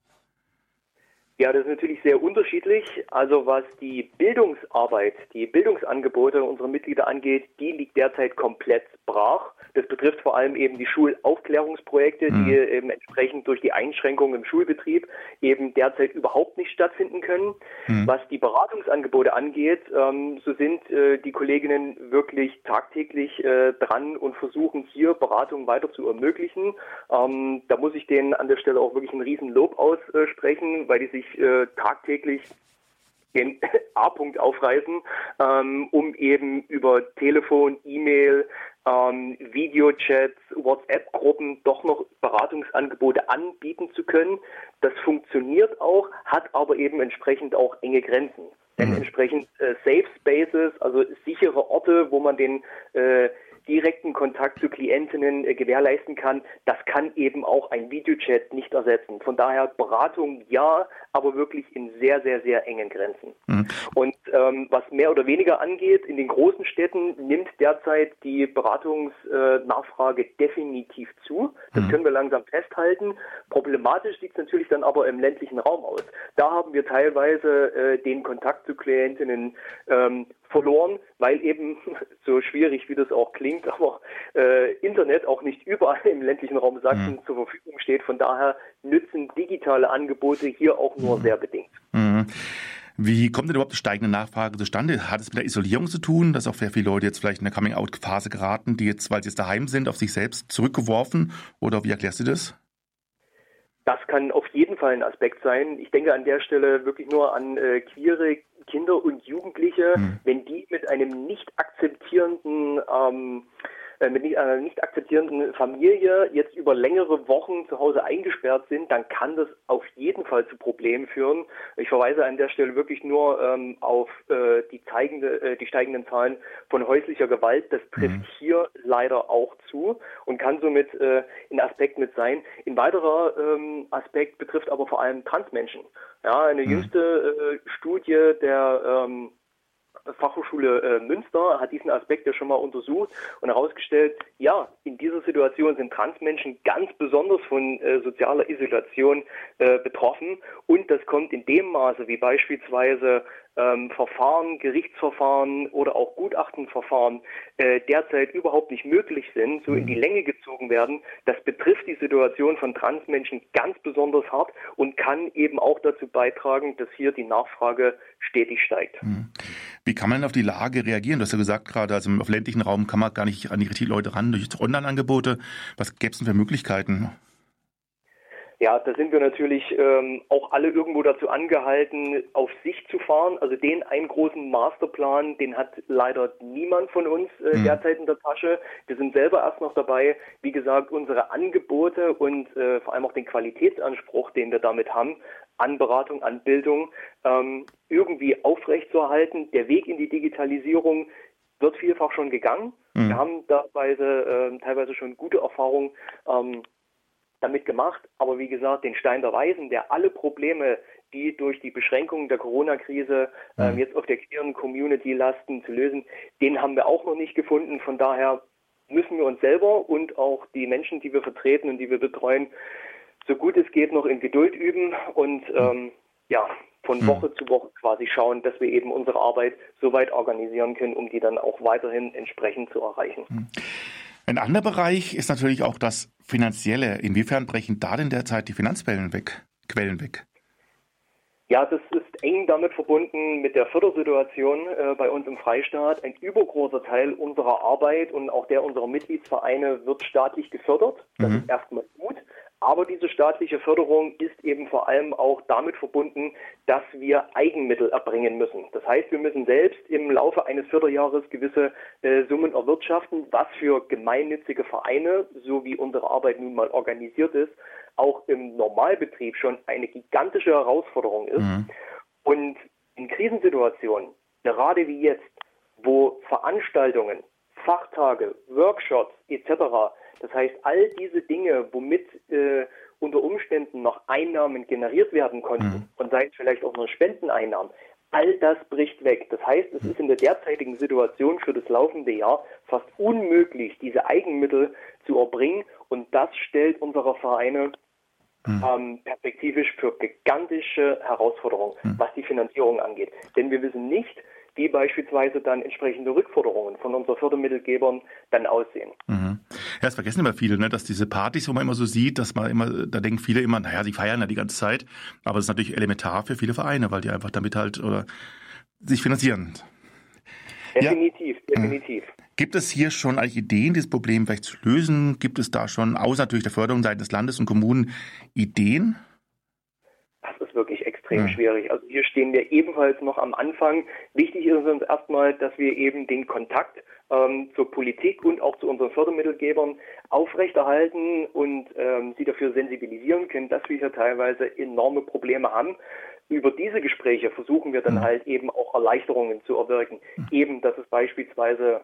K: Ja, das ist natürlich sehr unterschiedlich. Also was die Bildungsarbeit, die Bildungsangebote unserer Mitglieder angeht, die liegt derzeit komplett brach. Das betrifft vor allem eben die Schulaufklärungsprojekte, mhm. die eben entsprechend durch die Einschränkungen im Schulbetrieb eben derzeit überhaupt nicht stattfinden können. Mhm. Was die Beratungsangebote angeht, ähm, so sind äh, die Kolleginnen wirklich tagtäglich äh, dran und versuchen hier Beratungen weiter zu ermöglichen. Ähm, da muss ich denen an der Stelle auch wirklich ein Riesenlob aussprechen, weil die sich äh, tagtäglich den A-Punkt aufreißen, ähm, um eben über Telefon, E-Mail, ähm, Videochats, WhatsApp-Gruppen doch noch Beratungsangebote anbieten zu können. Das funktioniert auch, hat aber eben entsprechend auch enge Grenzen. Denn mhm. entsprechend äh, Safe Spaces, also sichere Orte, wo man den äh, direkten Kontakt zu Klientinnen äh, gewährleisten kann, das kann eben auch ein Videochat nicht ersetzen. Von daher Beratung ja, aber wirklich in sehr, sehr, sehr engen Grenzen. Mhm. Und ähm, was mehr oder weniger angeht, in den großen Städten nimmt derzeit die Beratungsnachfrage äh, definitiv zu. Das mhm. können wir langsam festhalten. Problematisch sieht es natürlich dann aber im ländlichen Raum aus. Da haben wir teilweise äh, den Kontakt zu Klientinnen ähm, verloren, weil eben so schwierig wie das auch klingt, aber äh, Internet auch nicht überall im ländlichen Raum Sachsen mhm. zur Verfügung steht. Von daher nützen digitale Angebote hier auch nur mhm. sehr bedingt.
B: Mhm. Wie kommt denn überhaupt die steigende Nachfrage zustande? Hat es mit der Isolierung zu tun, dass auch sehr viele Leute jetzt vielleicht in der Coming-out-Phase geraten, die jetzt, weil sie jetzt daheim sind, auf sich selbst zurückgeworfen? Oder wie erklärst du das?
K: Das kann auf jeden Fall ein Aspekt sein. Ich denke an der Stelle wirklich nur an äh, queere Kinder und Jugendliche, mhm. wenn die mit einem nicht akzeptierenden ähm, äh, mit einer nicht akzeptierenden Familie jetzt über längere Wochen zu Hause eingesperrt sind, dann kann das auf jeden Fall zu Problemen führen. Ich verweise an der Stelle wirklich nur ähm, auf äh, die, zeigende, äh, die steigenden Zahlen von häuslicher Gewalt. Das trifft mhm. hier leider auch zu und kann somit äh, ein Aspekt mit sein. Ein weiterer ähm, Aspekt betrifft aber vor allem Transmenschen. Ja, eine mhm. jüngste äh, Studie der ähm, Fachhochschule äh, Münster hat diesen Aspekt ja schon mal untersucht und herausgestellt, ja, in dieser Situation sind Transmenschen ganz besonders von äh, sozialer Isolation äh, betroffen. Und das kommt in dem Maße, wie beispielsweise ähm, Verfahren, Gerichtsverfahren oder auch Gutachtenverfahren äh, derzeit überhaupt nicht möglich sind, so in die Länge gezogen werden. Das betrifft die Situation von Transmenschen ganz besonders hart und kann eben auch dazu beitragen, dass hier die Nachfrage stetig steigt.
B: Hm. Wie kann man auf die Lage reagieren? Du hast ja gesagt gerade, also im ländlichen Raum kann man gar nicht an die richtigen Leute ran durch Online-Angebote. Was gäbe es denn für Möglichkeiten?
K: Ja, da sind wir natürlich ähm, auch alle irgendwo dazu angehalten, auf sich zu fahren. Also den einen großen Masterplan, den hat leider niemand von uns äh, mhm. derzeit in der Tasche. Wir sind selber erst noch dabei, wie gesagt, unsere Angebote und äh, vor allem auch den Qualitätsanspruch, den wir damit haben, an Beratung, an Bildung, ähm, irgendwie aufrechtzuerhalten. Der Weg in die Digitalisierung wird vielfach schon gegangen. Mhm. Wir haben dabei äh, teilweise schon gute Erfahrungen ähm, damit gemacht. Aber wie gesagt, den Stein der Weisen, der alle Probleme, die durch die Beschränkungen der Corona-Krise ähm, jetzt auf der queeren Community lasten, zu lösen, den haben wir auch noch nicht gefunden. Von daher müssen wir uns selber und auch die Menschen, die wir vertreten und die wir betreuen, so gut es geht noch in Geduld üben und ähm, ja, von hm. Woche zu Woche quasi schauen, dass wir eben unsere Arbeit so weit organisieren können, um die dann auch weiterhin entsprechend zu erreichen.
B: Hm. Ein anderer Bereich ist natürlich auch das Finanzielle. Inwiefern brechen da denn derzeit die Finanzquellen weg? Quellen weg?
K: Ja, das ist eng damit verbunden mit der Fördersituation äh, bei uns im Freistaat. Ein übergroßer Teil unserer Arbeit und auch der unserer Mitgliedsvereine wird staatlich gefördert. Das mhm. ist erstmal gut. Aber diese staatliche Förderung ist eben vor allem auch damit verbunden, dass wir Eigenmittel erbringen müssen. Das heißt, wir müssen selbst im Laufe eines Förderjahres gewisse äh, Summen erwirtschaften, was für gemeinnützige Vereine, so wie unsere Arbeit nun mal organisiert ist, auch im Normalbetrieb schon eine gigantische Herausforderung ist. Mhm. Und in Krisensituationen, gerade wie jetzt, wo Veranstaltungen, Fachtage, Workshops etc das heißt, all diese Dinge, womit äh, unter Umständen noch Einnahmen generiert werden konnten mhm. und sei es vielleicht auch nur Spendeneinnahmen, all das bricht weg. Das heißt, es ist in der derzeitigen Situation für das laufende Jahr fast unmöglich, diese Eigenmittel zu erbringen und das stellt unsere Vereine mhm. ähm, perspektivisch für gigantische Herausforderungen, mhm. was die Finanzierung angeht. Denn wir wissen nicht, wie beispielsweise dann entsprechende Rückforderungen von unseren Fördermittelgebern dann aussehen.
B: Mhm. Ja, das vergessen immer viele, ne, dass diese Partys, wo man immer so sieht, dass man immer, da denken viele immer, naja, sie feiern ja die ganze Zeit, aber es ist natürlich elementar für viele Vereine, weil die einfach damit halt oder sich finanzieren.
K: Definitiv, ja. definitiv.
B: Gibt es hier schon eigentlich Ideen, dieses Problem vielleicht zu lösen? Gibt es da schon, außer natürlich der Förderung seitens des Landes und Kommunen, Ideen?
K: Extrem ja. schwierig. Also hier stehen wir ebenfalls noch am Anfang. Wichtig ist uns erstmal, dass wir eben den Kontakt ähm, zur Politik und auch zu unseren Fördermittelgebern aufrechterhalten und ähm, sie dafür sensibilisieren können, dass wir hier teilweise enorme Probleme haben. Über diese Gespräche versuchen wir dann halt eben auch Erleichterungen zu erwirken. Eben, dass es beispielsweise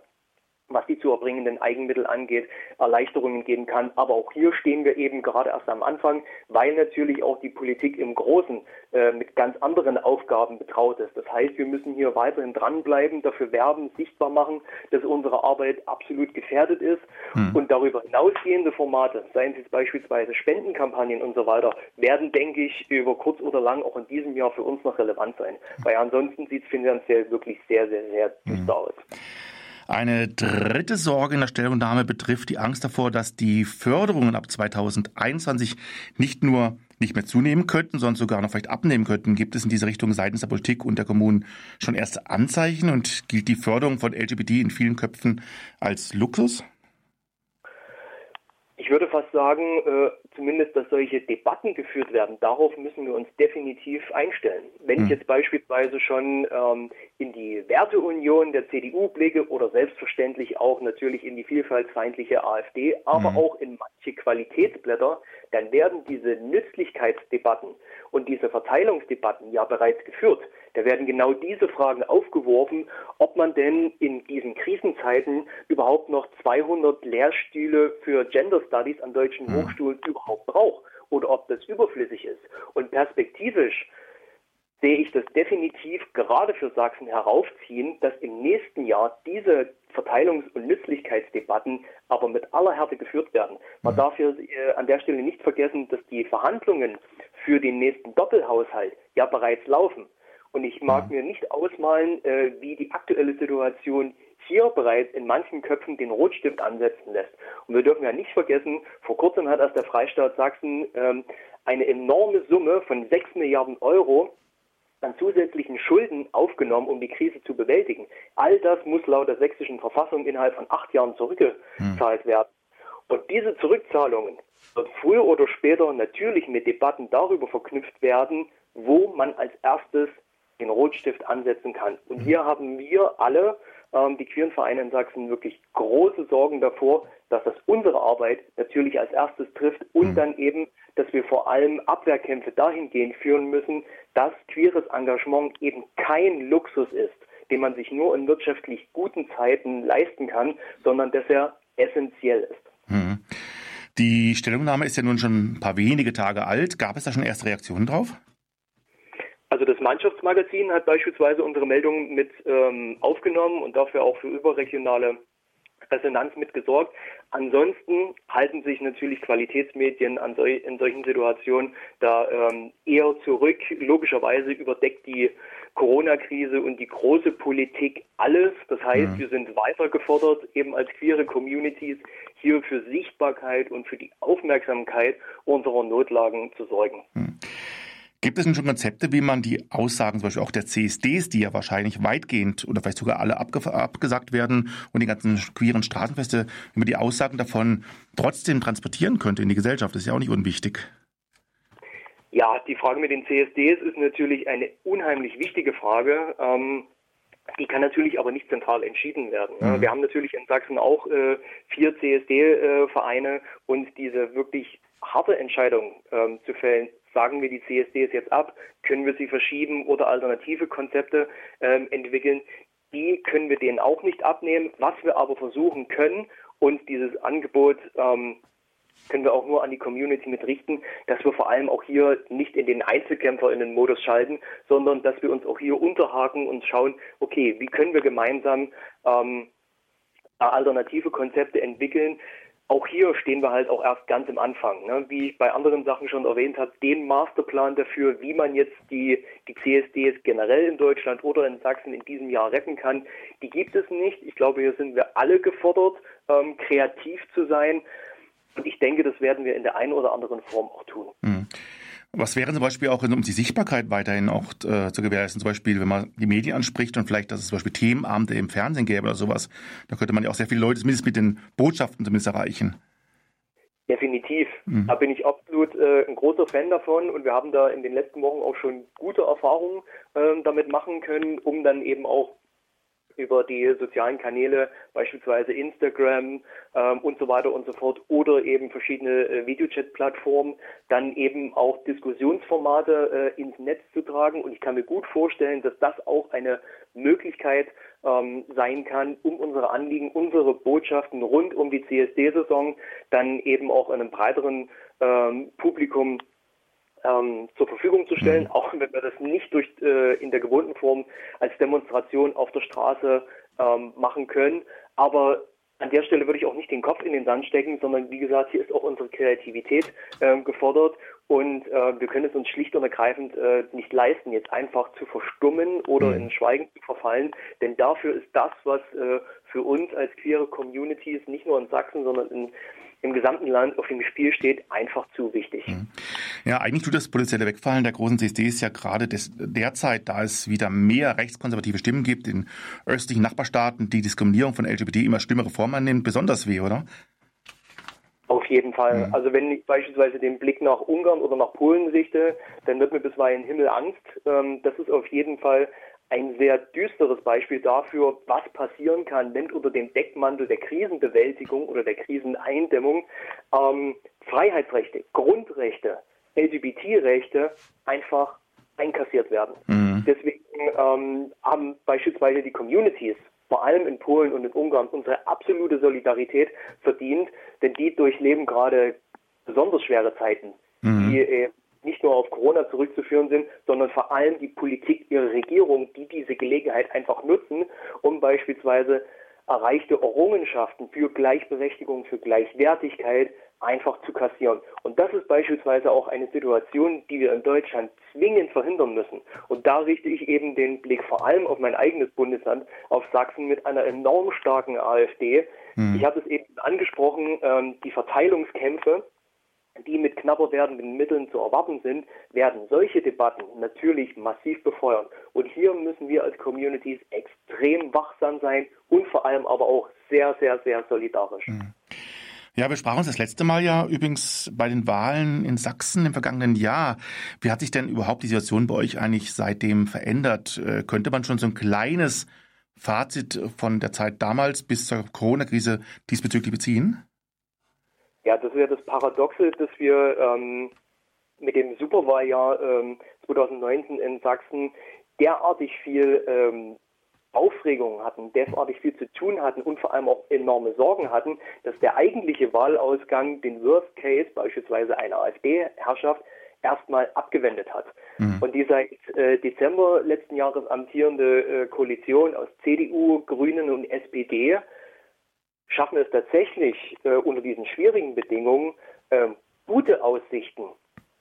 K: was die zu erbringenden Eigenmittel angeht, Erleichterungen geben kann. Aber auch hier stehen wir eben gerade erst am Anfang, weil natürlich auch die Politik im Großen äh, mit ganz anderen Aufgaben betraut ist. Das heißt, wir müssen hier weiterhin dranbleiben, dafür werben, sichtbar machen, dass unsere Arbeit absolut gefährdet ist. Hm. Und darüber hinausgehende Formate, seien es beispielsweise Spendenkampagnen und so weiter, werden, denke ich, über kurz oder lang auch in diesem Jahr für uns noch relevant sein. Weil ansonsten sieht es finanziell wirklich sehr, sehr, sehr düster hm. aus.
B: Eine dritte Sorge in der Stellungnahme betrifft die Angst davor, dass die Förderungen ab 2021 nicht nur nicht mehr zunehmen könnten, sondern sogar noch vielleicht abnehmen könnten. Gibt es in diese Richtung seitens der Politik und der Kommunen schon erste Anzeichen und gilt die Förderung von LGBT in vielen Köpfen als Luxus?
K: Ich würde fast sagen, äh, zumindest, dass solche Debatten geführt werden, darauf müssen wir uns definitiv einstellen. Wenn ich hm. jetzt beispielsweise schon ähm, in die Werteunion der CDU blicke oder selbstverständlich auch natürlich in die vielfaltsfeindliche AfD, aber mhm. auch in manche Qualitätsblätter, dann werden diese Nützlichkeitsdebatten und diese Verteilungsdebatten ja bereits geführt. Da werden genau diese Fragen aufgeworfen, ob man denn in diesen Krisenzeiten überhaupt noch 200 Lehrstühle für Gender Studies an deutschen mhm. Hochschulen überhaupt braucht oder ob das überflüssig ist. Und perspektivisch sehe ich das definitiv gerade für Sachsen heraufziehen, dass im nächsten Jahr diese Verteilungs- und Nützlichkeitsdebatten aber mit aller Härte geführt werden. Man darf hier äh, an der Stelle nicht vergessen, dass die Verhandlungen für den nächsten Doppelhaushalt ja bereits laufen. Und ich mag mir nicht ausmalen, äh, wie die aktuelle Situation hier bereits in manchen Köpfen den Rotstift ansetzen lässt. Und wir dürfen ja nicht vergessen, vor kurzem hat erst der Freistaat Sachsen ähm, eine enorme Summe von 6 Milliarden Euro an zusätzlichen Schulden aufgenommen, um die Krise zu bewältigen. All das muss laut der sächsischen Verfassung innerhalb von acht Jahren zurückgezahlt werden. Und diese Zurückzahlungen wird früher oder später natürlich mit Debatten darüber verknüpft werden, wo man als erstes den Rotstift ansetzen kann. Und hier haben wir alle, ähm, die queeren Vereine in Sachsen, wirklich große Sorgen davor, dass das unsere Arbeit natürlich als erstes trifft und dann eben, dass wir vor allem Abwehrkämpfe dahingehend führen müssen, dass queeres Engagement eben kein Luxus ist, den man sich nur in wirtschaftlich guten Zeiten leisten kann, sondern dass er essentiell ist.
B: Mhm. Die Stellungnahme ist ja nun schon ein paar wenige Tage alt. Gab es da schon erste Reaktionen drauf?
K: Also das Mannschaftsmagazin hat beispielsweise unsere Meldung mit ähm, aufgenommen und dafür auch für überregionale Resonanz mitgesorgt. Ansonsten halten sich natürlich Qualitätsmedien sol in solchen Situationen da ähm, eher zurück. Logischerweise überdeckt die Corona-Krise und die große Politik alles. Das heißt, wir sind weiter gefordert, eben als queere Communities hier für Sichtbarkeit und für die Aufmerksamkeit unserer Notlagen zu sorgen.
B: Gibt es denn schon Konzepte, wie man die Aussagen zum Beispiel auch der CSDs, die ja wahrscheinlich weitgehend oder vielleicht sogar alle abge abgesagt werden und die ganzen queeren Straßenfeste, wie man die Aussagen davon trotzdem transportieren könnte in die Gesellschaft? Das ist ja auch nicht unwichtig.
K: Ja, die Frage mit den CSDs ist natürlich eine unheimlich wichtige Frage. Ähm, die kann natürlich aber nicht zentral entschieden werden.
B: Mhm.
K: Wir haben natürlich in Sachsen auch äh, vier CSD-Vereine äh, und diese wirklich harte Entscheidung ähm, zu fällen, sagen wir die CSDs jetzt ab, können wir sie verschieben oder alternative Konzepte ähm, entwickeln, die können wir denen auch nicht abnehmen. Was wir aber versuchen können und dieses Angebot ähm, können wir auch nur an die Community mit richten, dass wir vor allem auch hier nicht in den Einzelkämpfer in den Modus schalten, sondern dass wir uns auch hier unterhaken und schauen, okay, wie können wir gemeinsam ähm, alternative Konzepte entwickeln. Auch hier stehen wir halt auch erst ganz im Anfang. Ne? Wie ich bei anderen Sachen schon erwähnt habe, den Masterplan dafür, wie man jetzt die, die CSDs generell in Deutschland oder in Sachsen in diesem Jahr retten kann, die gibt es nicht. Ich glaube, hier sind wir alle gefordert, ähm, kreativ zu sein. Und ich denke, das werden wir in der einen oder anderen Form auch tun.
B: Mhm. Was wäre zum Beispiel auch, um die Sichtbarkeit weiterhin auch äh, zu gewährleisten, zum Beispiel, wenn man die Medien anspricht und vielleicht, dass es zum Beispiel Themenabende im Fernsehen gäbe oder sowas, da könnte man ja auch sehr viele Leute zumindest mit den Botschaften zumindest erreichen.
K: Definitiv. Mhm. Da bin ich absolut äh, ein großer Fan davon und wir haben da in den letzten Wochen auch schon gute Erfahrungen äh, damit machen können, um dann eben auch über die sozialen Kanäle, beispielsweise Instagram ähm, und so weiter und so fort oder eben verschiedene äh, Videochat-Plattformen, dann eben auch Diskussionsformate äh, ins Netz zu tragen. Und ich kann mir gut vorstellen, dass das auch eine Möglichkeit ähm, sein kann, um unsere Anliegen, unsere Botschaften rund um die CSD-Saison dann eben auch einem breiteren ähm, Publikum ähm, zur Verfügung zu stellen,
B: Mhm.
K: auch wenn wir das nicht durch äh, in der gewohnten Form als Demonstration auf der Straße ähm, machen können. Aber an der Stelle würde ich auch nicht den Kopf in den Sand stecken, sondern wie gesagt, hier ist auch unsere Kreativität ähm, gefordert und äh, wir können es uns schlicht und ergreifend äh, nicht leisten, jetzt einfach zu verstummen oder
B: Mhm.
K: in Schweigen zu verfallen, denn dafür ist das, was äh, für uns als queere Communities nicht nur in Sachsen, sondern in, im gesamten Land auf dem Spiel steht, einfach zu wichtig.
B: Ja, eigentlich tut das potenzielle Wegfallen der großen CSDs ja gerade des, derzeit, da es wieder mehr rechtskonservative Stimmen gibt in östlichen Nachbarstaaten, die Diskriminierung von LGBT immer schlimmere Formen annimmt, besonders weh, oder?
K: Auf jeden Fall.
B: Mhm.
K: Also wenn ich beispielsweise den Blick nach Ungarn oder nach Polen richte, dann wird mir bisweilen Himmelangst. Ähm, das ist auf jeden Fall ein sehr düsteres Beispiel dafür, was passieren kann, wenn unter dem Deckmantel der Krisenbewältigung oder der Kriseneindämmung ähm, Freiheitsrechte, Grundrechte, LGBT-Rechte einfach einkassiert werden.
B: Mhm.
K: Deswegen ähm, haben beispielsweise die Communities, vor allem in Polen und in Ungarn, unsere absolute Solidarität verdient, denn die durchleben gerade besonders schwere Zeiten.
B: Mhm.
K: Die äh, nicht nur auf Corona zurückzuführen sind, sondern vor allem die Politik ihrer Regierung, die diese Gelegenheit einfach nutzen, um beispielsweise erreichte Errungenschaften für Gleichberechtigung, für Gleichwertigkeit einfach zu kassieren. Und das ist beispielsweise auch eine Situation, die wir in Deutschland zwingend verhindern müssen. Und da richte ich eben den Blick vor allem auf mein eigenes Bundesland, auf Sachsen mit einer enorm starken AfD. Mhm. Ich habe es eben angesprochen, ähm, die Verteilungskämpfe die mit knapper werdenden Mitteln zu erwarten sind, werden solche Debatten natürlich massiv befeuern. Und hier müssen wir als Communities extrem wachsam sein und vor allem aber auch sehr, sehr, sehr solidarisch.
B: Mhm. Ja, wir sprachen uns das letzte Mal ja übrigens bei den Wahlen in Sachsen im vergangenen Jahr. Wie hat sich denn überhaupt die Situation bei euch eigentlich seitdem verändert? Äh, könnte man schon so ein kleines Fazit von der Zeit damals bis zur Corona-Krise diesbezüglich beziehen?
K: Ja, das ist ja das Paradoxe, dass wir ähm, mit dem Superwahljahr ähm, 2019 in Sachsen derartig viel ähm, Aufregung hatten, derartig viel zu tun hatten und vor allem auch enorme Sorgen hatten, dass der eigentliche Wahlausgang den Worst Case, beispielsweise einer AfD-Herrschaft, erstmal abgewendet hat. Mhm. Und die seit äh, Dezember letzten Jahres amtierende äh, Koalition aus CDU, Grünen und SPD schaffen es tatsächlich äh, unter diesen schwierigen Bedingungen äh, gute Aussichten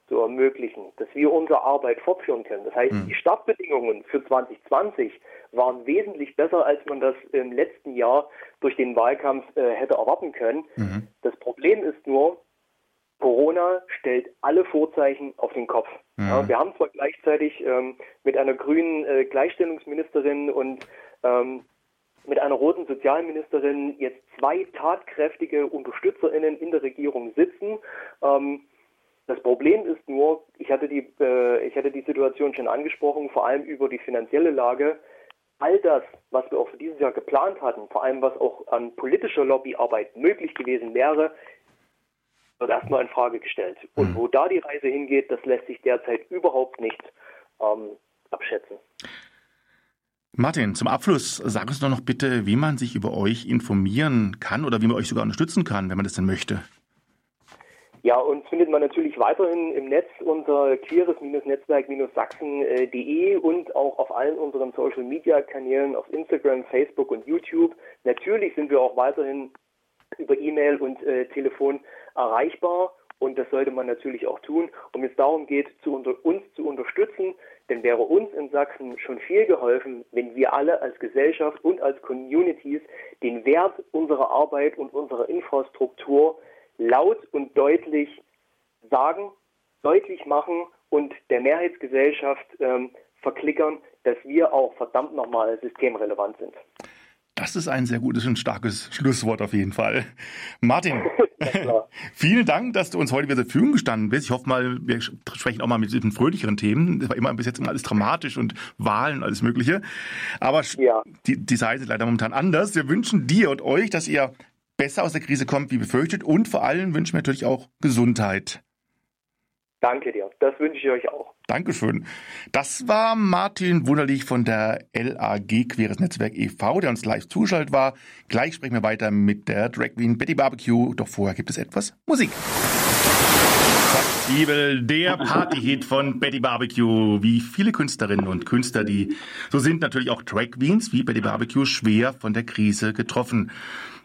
K: zu ermöglichen, dass wir unsere Arbeit fortführen können. Das heißt, mhm. die Startbedingungen für 2020 waren wesentlich besser, als man das im letzten Jahr durch den Wahlkampf äh, hätte erwarten können. Mhm. Das Problem ist nur, Corona stellt alle Vorzeichen auf den Kopf. Mhm. Ja, wir haben zwar gleichzeitig ähm, mit einer grünen äh, Gleichstellungsministerin und ähm, mit einer roten Sozialministerin jetzt zwei tatkräftige UnterstützerInnen in der Regierung sitzen. Ähm, das Problem ist nur, ich hatte, die, äh, ich hatte die Situation schon angesprochen, vor allem über die finanzielle Lage. All das, was wir auch für dieses Jahr geplant hatten, vor allem was auch an politischer Lobbyarbeit möglich gewesen wäre, wird erstmal in Frage gestellt. Und mhm. wo da die Reise hingeht, das lässt sich derzeit überhaupt nicht ähm, abschätzen.
B: Martin, zum Abschluss sag uns doch noch bitte, wie man sich über euch informieren kann oder wie man euch sogar unterstützen kann, wenn man das denn möchte.
K: Ja, uns findet man natürlich weiterhin im Netz unter queeres-netzwerk-sachsen.de und auch auf allen unseren Social-Media-Kanälen auf Instagram, Facebook und YouTube. Natürlich sind wir auch weiterhin über E-Mail und äh, Telefon erreichbar und das sollte man natürlich auch tun. Um es darum geht, zu uns zu unterstützen, denn wäre uns in Sachsen schon viel geholfen, wenn wir alle als Gesellschaft und als Communities den Wert unserer Arbeit und unserer Infrastruktur laut und deutlich sagen, deutlich machen und der Mehrheitsgesellschaft ähm, verklickern, dass wir auch verdammt nochmal systemrelevant sind.
B: Das ist ein sehr gutes und starkes Schlusswort auf jeden Fall. Martin, vielen Dank, dass du uns heute wieder zur Verfügung gestanden bist. Ich hoffe mal, wir sprechen auch mal mit diesen fröhlicheren Themen. Das war immer bis jetzt immer alles dramatisch und Wahlen und alles Mögliche. Aber ja. die, die Seite ist leider momentan anders. Wir wünschen dir und euch, dass ihr besser aus der Krise kommt, wie befürchtet. Und vor allem wünschen wir natürlich auch Gesundheit.
K: Danke dir. Das wünsche ich euch auch.
B: Dankeschön. Das war Martin Wunderlich von der LAG Queeres Netzwerk e.V., der uns live zugeschaltet war. Gleich sprechen wir weiter mit der Drag Queen Betty Barbecue. Doch vorher gibt es etwas Musik. Evil, der Partyhit von Betty Barbecue. Wie viele Künstlerinnen und Künstler, die so sind natürlich auch Drag Queens wie Betty Barbecue schwer von der Krise getroffen.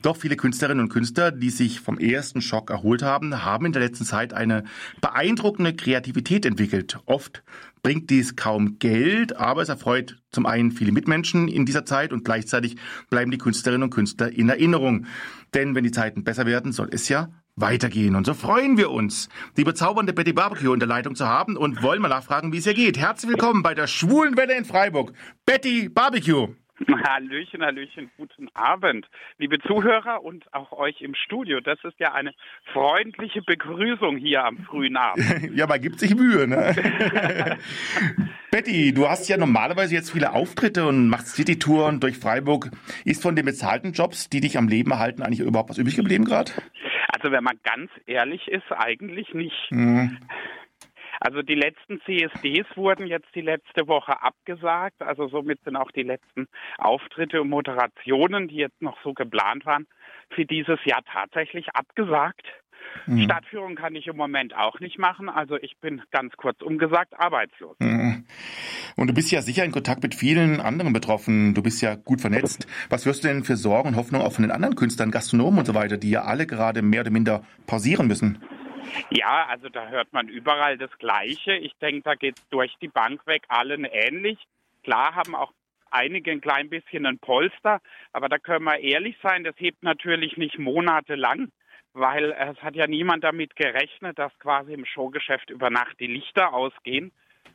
B: Doch viele Künstlerinnen und Künstler, die sich vom ersten Schock erholt haben, haben in der letzten Zeit eine beeindruckende Kreativität entwickelt. Oft bringt dies kaum Geld, aber es erfreut zum einen viele Mitmenschen in dieser Zeit und gleichzeitig bleiben die Künstlerinnen und Künstler in Erinnerung. Denn wenn die Zeiten besser werden, soll es ja weitergehen. Und so freuen wir uns, die bezaubernde Betty Barbecue in der Leitung zu haben und wollen mal nachfragen, wie es ihr geht. Herzlich willkommen bei der Schwulen Welle in Freiburg. Betty Barbecue.
L: Hallöchen, Hallöchen, guten Abend, liebe Zuhörer und auch euch im Studio. Das ist ja eine freundliche Begrüßung hier am frühen Abend.
B: ja, man gibt sich Mühe, ne? Betty, du hast ja normalerweise jetzt viele Auftritte und machst City-Touren durch Freiburg. Ist von den bezahlten Jobs, die dich am Leben erhalten, eigentlich überhaupt was übrig geblieben gerade?
L: Also wenn man ganz ehrlich ist, eigentlich nicht. Mhm. Also die letzten CSDs wurden jetzt die letzte Woche abgesagt. Also somit sind auch die letzten Auftritte und Moderationen, die jetzt noch so geplant waren, für dieses Jahr tatsächlich abgesagt. Mhm. Stadtführung kann ich im Moment auch nicht machen. Also ich bin ganz kurz umgesagt arbeitslos. Mhm.
B: Und du bist ja sicher in Kontakt mit vielen anderen Betroffenen. Du bist ja gut vernetzt. Was wirst du denn für Sorgen und Hoffnung auch von den anderen Künstlern, Gastronomen und so weiter, die ja alle gerade mehr oder minder pausieren müssen?
L: Ja, also da hört man überall das Gleiche. Ich denke, da geht es durch die Bank weg allen ähnlich. Klar haben auch einige ein klein bisschen ein Polster, aber da können wir ehrlich sein, das hebt natürlich nicht monatelang, weil es hat ja niemand damit gerechnet, dass quasi im Showgeschäft über Nacht die Lichter ausgehen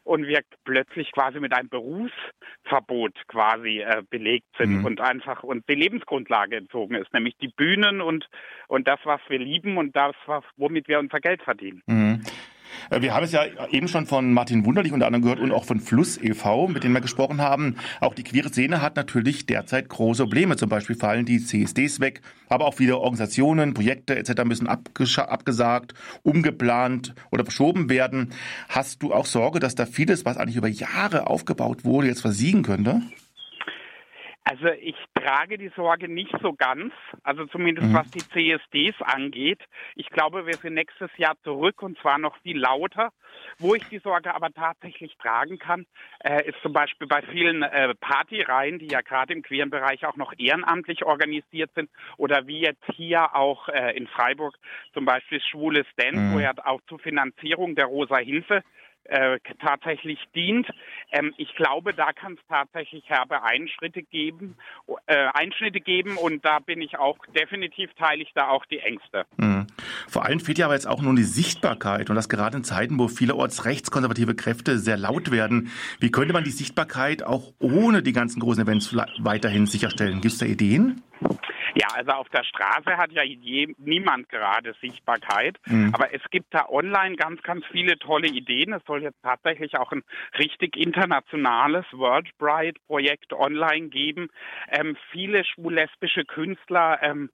L: und wir plötzlich quasi mit einem Berufsverbot quasi äh, belegt sind mhm. und einfach uns die Lebensgrundlage entzogen ist, nämlich die Bühnen und, und das, was wir lieben und das, was, womit wir unser Geld verdienen. Mhm.
B: Äh, wir haben es ja eben schon von Martin Wunderlich unter anderem gehört und auch von Fluss e.V., mit dem wir gesprochen haben. Auch die queere Szene hat natürlich derzeit große Probleme. Zum Beispiel fallen die CSDs weg, aber auch viele Organisationen, Projekte etc. müssen abgesagt, umgeplant oder verschoben werden. Hast du auch Sorge, dass da vieles, was eigentlich über Jahre aufgebaut wurde, jetzt versiegen könnte?
L: Also ich trage die Sorge nicht so ganz, also zumindest mhm. was die CSDs angeht. Ich glaube, wir sind nächstes Jahr zurück und zwar noch viel lauter. Wo ich die Sorge aber tatsächlich tragen kann, äh, ist zum Beispiel bei vielen äh, Partyreihen, die ja gerade im queeren Bereich auch noch ehrenamtlich organisiert sind oder wie jetzt hier auch äh, in Freiburg zum Beispiel Schwules Dance, mhm. wo ja auch zur Finanzierung der Rosa Hilfe äh, tatsächlich dient. Ähm, ich glaube, da kann es tatsächlich herbe Einschritte geben, äh, Einschnitte geben und da bin ich auch definitiv teile ich da auch die Ängste.
B: Mhm. Vor allem fehlt ja aber jetzt auch nun die Sichtbarkeit und das gerade in Zeiten, wo vielerorts rechtskonservative Kräfte sehr laut werden. Wie könnte man die Sichtbarkeit auch ohne die ganzen großen Events weiterhin sicherstellen? Gibt es da Ideen?
L: Ja, also auf der Straße hat ja je, niemand gerade Sichtbarkeit. Mhm. Aber es gibt da online ganz, ganz viele tolle Ideen. Es soll jetzt tatsächlich auch ein richtig internationales World Bride Projekt online geben. Ähm, viele schwul-lesbische Künstler ähm,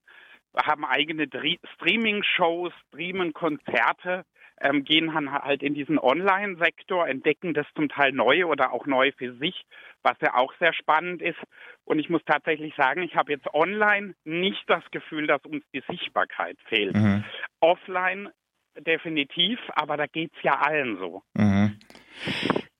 L: haben eigene Streaming-Shows, streamen Konzerte ähm, gehen halt in diesen Online-Sektor, entdecken das zum Teil neu oder auch neu für sich, was ja auch sehr spannend ist. Und ich muss tatsächlich sagen, ich habe jetzt online nicht das Gefühl, dass uns die Sichtbarkeit fehlt. Mhm. Offline definitiv, aber da geht es ja allen so. Mhm.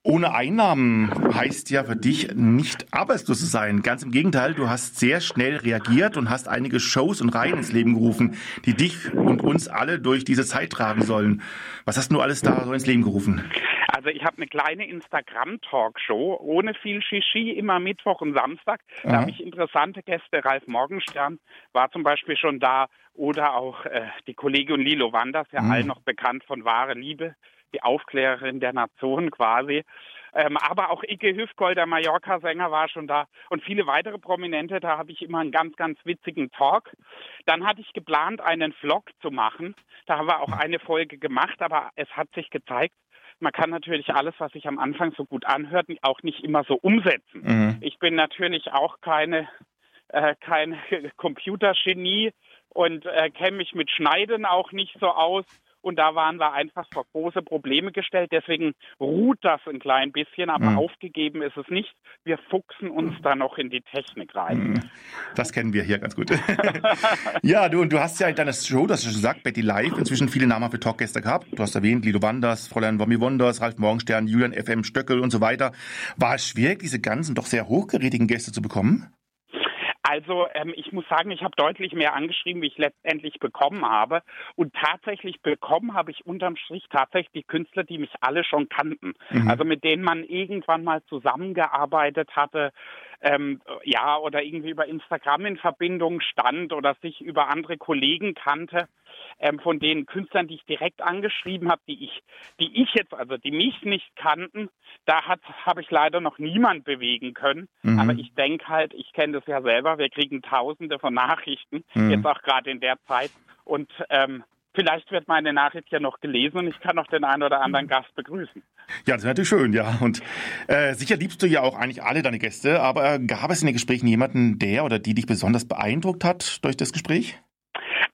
B: Ohne Einnahmen heißt ja für dich nicht arbeitslos zu sein. Ganz im Gegenteil, du hast sehr schnell reagiert und hast einige Shows und Reihen ins Leben gerufen, die dich und uns alle durch diese Zeit tragen sollen. Was hast du alles da so ins Leben gerufen?
L: Also ich habe eine kleine Instagram-Talkshow ohne viel Shishi, immer Mittwoch und Samstag. Da habe ich interessante Gäste. Ralf Morgenstern war zum Beispiel schon da oder auch äh, die Kollegin Lilo Wanders, ja mhm. allen noch bekannt von Wahre Liebe die Aufklärerin der Nation quasi. Ähm, aber auch Icke Hüfgold, der Mallorca-Sänger, war schon da und viele weitere Prominente. Da habe ich immer einen ganz, ganz witzigen Talk. Dann hatte ich geplant, einen Vlog zu machen. Da haben wir auch eine Folge gemacht, aber es hat sich gezeigt, man kann natürlich alles, was sich am Anfang so gut anhört, auch nicht immer so umsetzen. Mhm. Ich bin natürlich auch keine, äh, kein Computergenie und äh, kenne mich mit Schneiden auch nicht so aus. Und da waren wir einfach vor große Probleme gestellt. Deswegen ruht das ein klein bisschen, aber mhm. aufgegeben ist es nicht. Wir fuchsen uns da noch in die Technik rein. Mhm.
B: Das kennen wir hier ganz gut. ja, du, und du hast ja in deiner Show, das hast du schon gesagt, Betty Live, inzwischen viele namhafte Talkgäste gehabt. Du hast erwähnt, Lido Wanders, Fräulein Wommi Wonders, Ralf Morgenstern, Julian FM Stöckel und so weiter. War es schwierig, diese ganzen doch sehr hochgerätigen Gäste zu bekommen?
L: Also ähm, ich muss sagen, ich habe deutlich mehr angeschrieben, wie ich letztendlich bekommen habe. Und tatsächlich bekommen habe ich unterm Strich tatsächlich die Künstler, die mich alle schon kannten. Mhm. Also mit denen man irgendwann mal zusammengearbeitet hatte, ähm, ja, oder irgendwie über Instagram in Verbindung stand oder sich über andere Kollegen kannte ähm, von den Künstlern, die ich direkt angeschrieben habe, die ich, die ich jetzt, also die mich nicht kannten, da hat habe ich leider noch niemand bewegen können. Mhm. Aber ich denke halt, ich kenne das ja selber, wir kriegen tausende von Nachrichten, mhm. jetzt auch gerade in der Zeit. Und ähm, Vielleicht wird meine Nachricht ja noch gelesen und ich kann noch den einen oder anderen Gast begrüßen.
B: Ja, das ist natürlich schön, ja. Und äh, sicher liebst du ja auch eigentlich alle deine Gäste, aber gab es in den Gesprächen jemanden, der oder die dich besonders beeindruckt hat durch das Gespräch?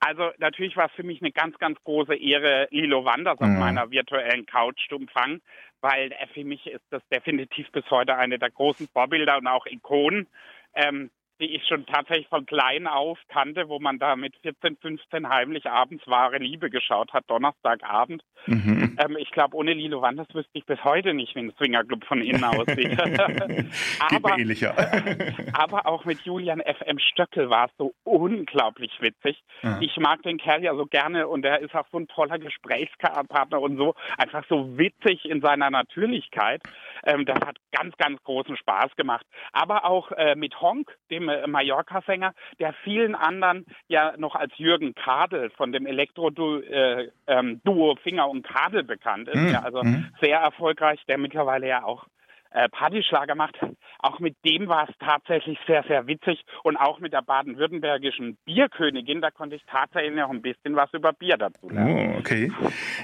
L: Also natürlich war es für mich eine ganz, ganz große Ehre, Lilo Wanders mhm. auf meiner virtuellen Couch zu empfangen, weil für mich ist das definitiv bis heute eine der großen Vorbilder und auch Ikonen. Ähm, die ich schon tatsächlich von klein auf kannte, wo man da mit 14, 15 heimlich abends wahre Liebe geschaut hat, Donnerstagabend. Mhm. Ähm, ich glaube, ohne Lilo Wanders wüsste ich bis heute nicht, wie ein Swingerclub von innen aussieht. aber, aber auch mit Julian F.M. Stöckel war es so unglaublich witzig. Ja. Ich mag den Kerl ja so gerne und er ist auch so ein toller Gesprächspartner und so einfach so witzig in seiner Natürlichkeit. Ähm, das hat ganz, ganz großen Spaß gemacht. Aber auch äh, mit Honk, dem äh, Mallorca-Sänger, der vielen anderen ja noch als Jürgen Kadel von dem Elektro-Duo äh, ähm, Finger und Kadel bekannt ist. Mhm. Ja, also mhm. sehr erfolgreich, der mittlerweile ja auch äh, Partyschlager macht. Auch mit dem war es tatsächlich sehr, sehr witzig. Und auch mit der baden-württembergischen Bierkönigin, da konnte ich tatsächlich noch ein bisschen was über Bier dazu lernen.
B: Oh, okay.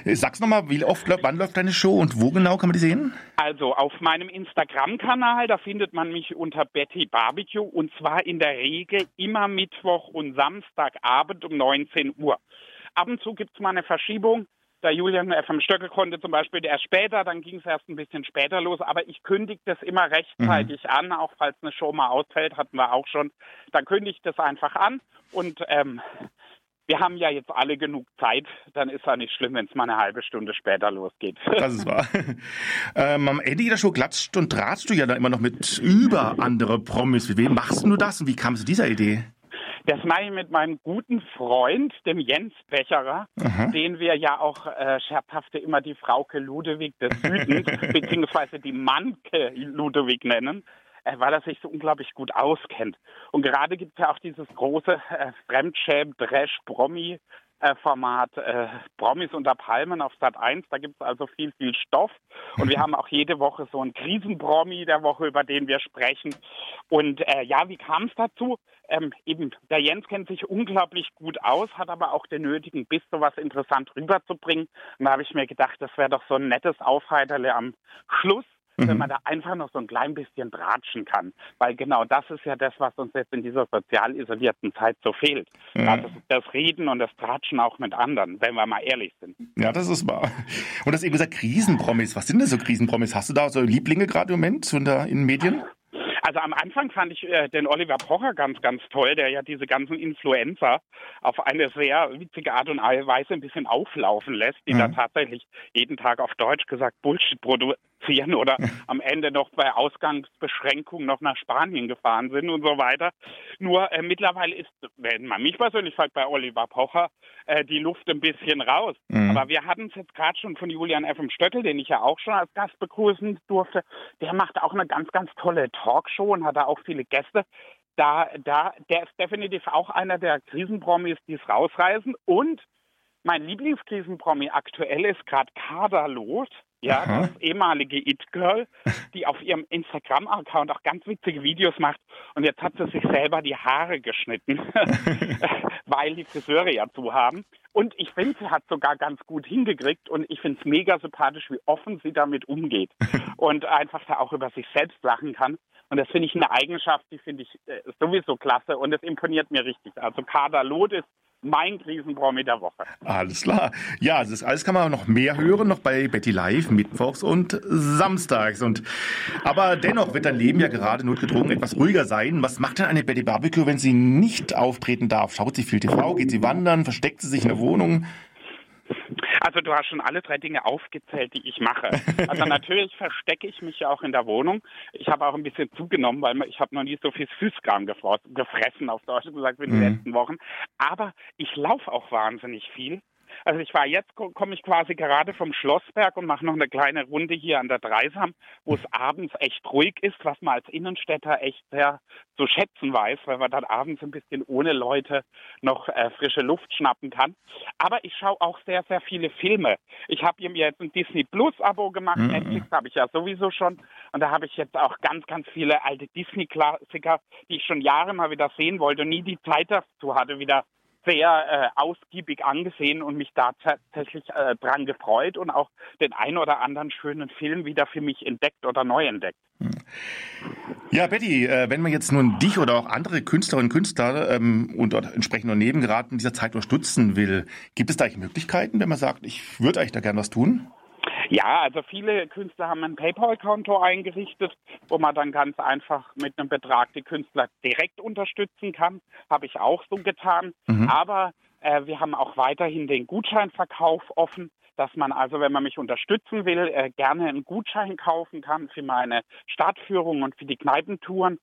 B: Sag's nochmal, wie oft, wann läuft deine Show und wo genau kann man die sehen?
L: Also auf meinem Instagram-Kanal, da findet man mich unter Betty Barbecue und zwar in der Regel immer Mittwoch und Samstagabend um 19 Uhr. Ab und zu gibt es mal eine Verschiebung. Der Julian FM Stöckel konnte zum Beispiel erst später, dann ging es erst ein bisschen später los, aber ich kündige das immer rechtzeitig mhm. an, auch falls eine Show mal ausfällt, hatten wir auch schon. Dann kündige ich das einfach an und ähm, wir haben ja jetzt alle genug Zeit, dann ist ja nicht schlimm, wenn es mal eine halbe Stunde später losgeht.
B: Das ist wahr. ähm, am Ende jeder Show klatscht und drahtst du ja dann immer noch mit über andere Promis. Wie wem machst du das und wie kam es zu dieser Idee?
L: Das mache ich mit meinem guten Freund, dem Jens Becherer, Aha. den wir ja auch äh, scherzhafte immer die Frauke Ludewig des Südens, beziehungsweise die Manke Ludewig nennen, äh, weil er sich so unglaublich gut auskennt. Und gerade gibt es ja auch dieses große äh, Fremdschäm-Dresch-Promi- äh, Format äh, Promis unter Palmen auf Sat 1. Da gibt es also viel, viel Stoff. Und wir haben auch jede Woche so einen Krisenpromi der Woche, über den wir sprechen. Und äh, ja, wie kam es dazu? Ähm, eben, der Jens kennt sich unglaublich gut aus, hat aber auch den nötigen Biss, so was interessant rüberzubringen. Und da habe ich mir gedacht, das wäre doch so ein nettes Aufheiterle am Schluss mhm. wenn man da einfach noch so ein klein bisschen tratschen kann. Weil genau das ist ja das, was uns jetzt in dieser sozial isolierten Zeit so fehlt. Mhm. Das, das Reden und das Tratschen auch mit anderen, wenn wir mal ehrlich sind.
B: Ja, das ist wahr. Und das eben gesagt, Krisenpromis. Was sind denn so Krisenpromis? Hast du da so Lieblinge gerade im Moment in den Medien?
L: Also am Anfang fand ich äh, den Oliver Pocher ganz, ganz toll, der ja diese ganzen Influencer auf eine sehr witzige Art und Weise ein bisschen auflaufen lässt, die mhm. da tatsächlich jeden Tag auf Deutsch gesagt Bullshit produzieren oder am Ende noch bei Ausgangsbeschränkungen noch nach Spanien gefahren sind und so weiter. Nur äh, mittlerweile ist, wenn man mich persönlich fragt, bei Oliver Pocher äh, die Luft ein bisschen raus. Mhm. Aber wir hatten es jetzt gerade schon von Julian F. M. Stöckel, den ich ja auch schon als Gast begrüßen durfte. Der macht auch eine ganz, ganz tolle Talkshow und hat da auch viele Gäste. Da, da, der ist definitiv auch einer der Krisenpromis, die es rausreißen. Und mein Lieblingskrisenpromi aktuell ist gerade Kaderlot. Ja, Aha. das ehemalige It-Girl, die auf ihrem Instagram-Account auch ganz witzige Videos macht. Und jetzt hat sie sich selber die Haare geschnitten, weil die Friseure ja zu haben. Und ich finde, sie hat sogar ganz gut hingekriegt und ich finde es mega sympathisch, wie offen sie damit umgeht und einfach da auch über sich selbst lachen kann. Und das finde ich eine Eigenschaft, die finde ich äh, sowieso klasse und das imponiert mir richtig. Also Kader Loth ist mein Krisenpromi der Woche.
B: Alles klar. Ja, das alles kann man noch mehr hören, noch bei Betty Live, mittwochs und samstags. Und, aber dennoch wird dein Leben ja gerade notgedrungen etwas ruhiger sein. Was macht denn eine Betty Barbecue, wenn sie nicht auftreten darf? Schaut sie viel TV, geht sie wandern, versteckt sie sich in der Wohnung?
L: Also du hast schon alle drei Dinge aufgezählt, die ich mache. Also natürlich verstecke ich mich ja auch in der Wohnung. Ich habe auch ein bisschen zugenommen, weil ich habe noch nie so viel Süßkram gefressen, auf Deutsch gesagt, wie in den mhm. letzten Wochen. Aber ich laufe auch wahnsinnig viel. Also ich war jetzt, komme ich quasi gerade vom Schlossberg und mache noch eine kleine Runde hier an der Dreisam, wo es abends echt ruhig ist, was man als Innenstädter echt sehr zu schätzen weiß, weil man dann abends ein bisschen ohne Leute noch äh, frische Luft schnappen kann. Aber ich schaue auch sehr, sehr viele Filme. Ich habe mir jetzt ein Disney Plus Abo gemacht, mhm. Netflix habe ich ja sowieso schon. Und da habe ich jetzt auch ganz, ganz viele alte Disney-Klassiker, die ich schon Jahre mal wieder sehen wollte und nie die Zeit dazu hatte, wieder sehr äh, ausgiebig angesehen und mich da tatsächlich äh, dran gefreut und auch den ein oder anderen schönen Film wieder für mich entdeckt oder neu entdeckt. Hm.
B: Ja, Betty, äh, wenn man jetzt nun dich oder auch andere Künstlerinnen und Künstler ähm, und entsprechend nur Nebengeraten in dieser Zeit unterstützen will, gibt es da eigentlich Möglichkeiten, wenn man sagt, ich würde eigentlich da gerne was tun?
L: Ja, also viele Künstler haben ein PayPal-Konto eingerichtet, wo man dann ganz einfach mit einem Betrag die Künstler direkt unterstützen kann. Habe ich auch so getan. Mhm. Aber äh, wir haben auch weiterhin den Gutscheinverkauf offen dass man also, wenn man mich unterstützen will, äh, gerne einen Gutschein kaufen kann für meine Stadtführung und für die Kneipentouren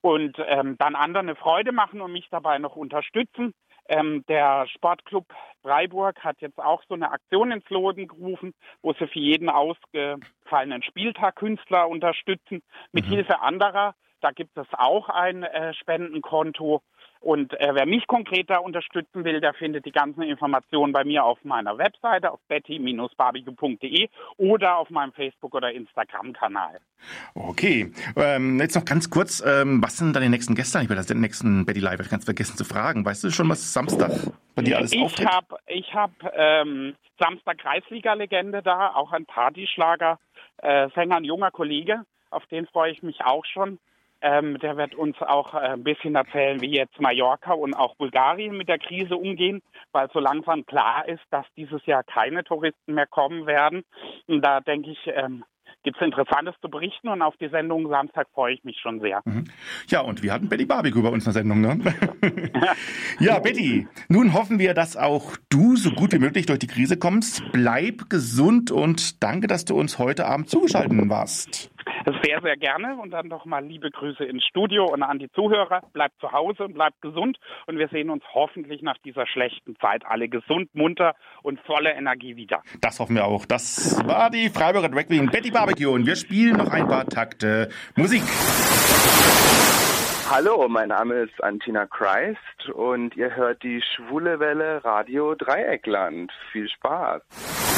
L: und ähm, dann anderen eine Freude machen und mich dabei noch unterstützen. Ähm, der Sportclub Freiburg hat jetzt auch so eine Aktion ins Loden gerufen, wo sie für jeden ausgefallenen Spieltag Künstler unterstützen mit mhm. Hilfe anderer. Da gibt es auch ein äh, Spendenkonto. Und äh, wer mich konkret da unterstützen will, der findet die ganzen Informationen bei mir auf meiner Webseite auf betty-barbecue.de oder auf meinem Facebook- oder Instagram-Kanal.
B: Okay, ähm, jetzt noch ganz kurz, ähm, was sind deine nächsten Gäste? Ich werde das den nächsten Betty Live ganz vergessen zu fragen. Weißt du schon, was Samstag bei dir alles
L: ich
B: auftritt?
L: Hab, ich habe ähm, Samstag Kreisliga-Legende da, auch ein Partyschlager, äh, Sänger, ein junger Kollege, auf den freue ich mich auch schon. Ähm, der wird uns auch äh, ein bisschen erzählen, wie jetzt Mallorca und auch Bulgarien mit der Krise umgehen, weil so langsam klar ist, dass dieses Jahr keine Touristen mehr kommen werden. Und da denke ich, ähm, gibt es Interessantes zu berichten und auf die Sendung Samstag freue ich mich schon sehr. Mhm.
B: Ja, und wir hatten Betty Barbecue bei uns Sendung, ne? ja, Betty, nun hoffen wir, dass auch du so gut wie möglich durch die Krise kommst. Bleib gesund und danke, dass du uns heute Abend zugeschaltet warst.
L: Sehr, sehr gerne. Und dann nochmal liebe Grüße ins Studio und an die Zuhörer. Bleibt zu Hause, bleibt gesund und wir sehen uns hoffentlich nach dieser schlechten Zeit alle gesund, munter und voller Energie wieder.
B: Das hoffen wir auch. Das war die Freiburger Drag Queen Betty Barbecue und wir spielen noch ein paar Takte Musik.
M: Hallo, mein Name ist Antina Christ und ihr hört die Schwule Welle Radio Dreieckland. Viel Spaß.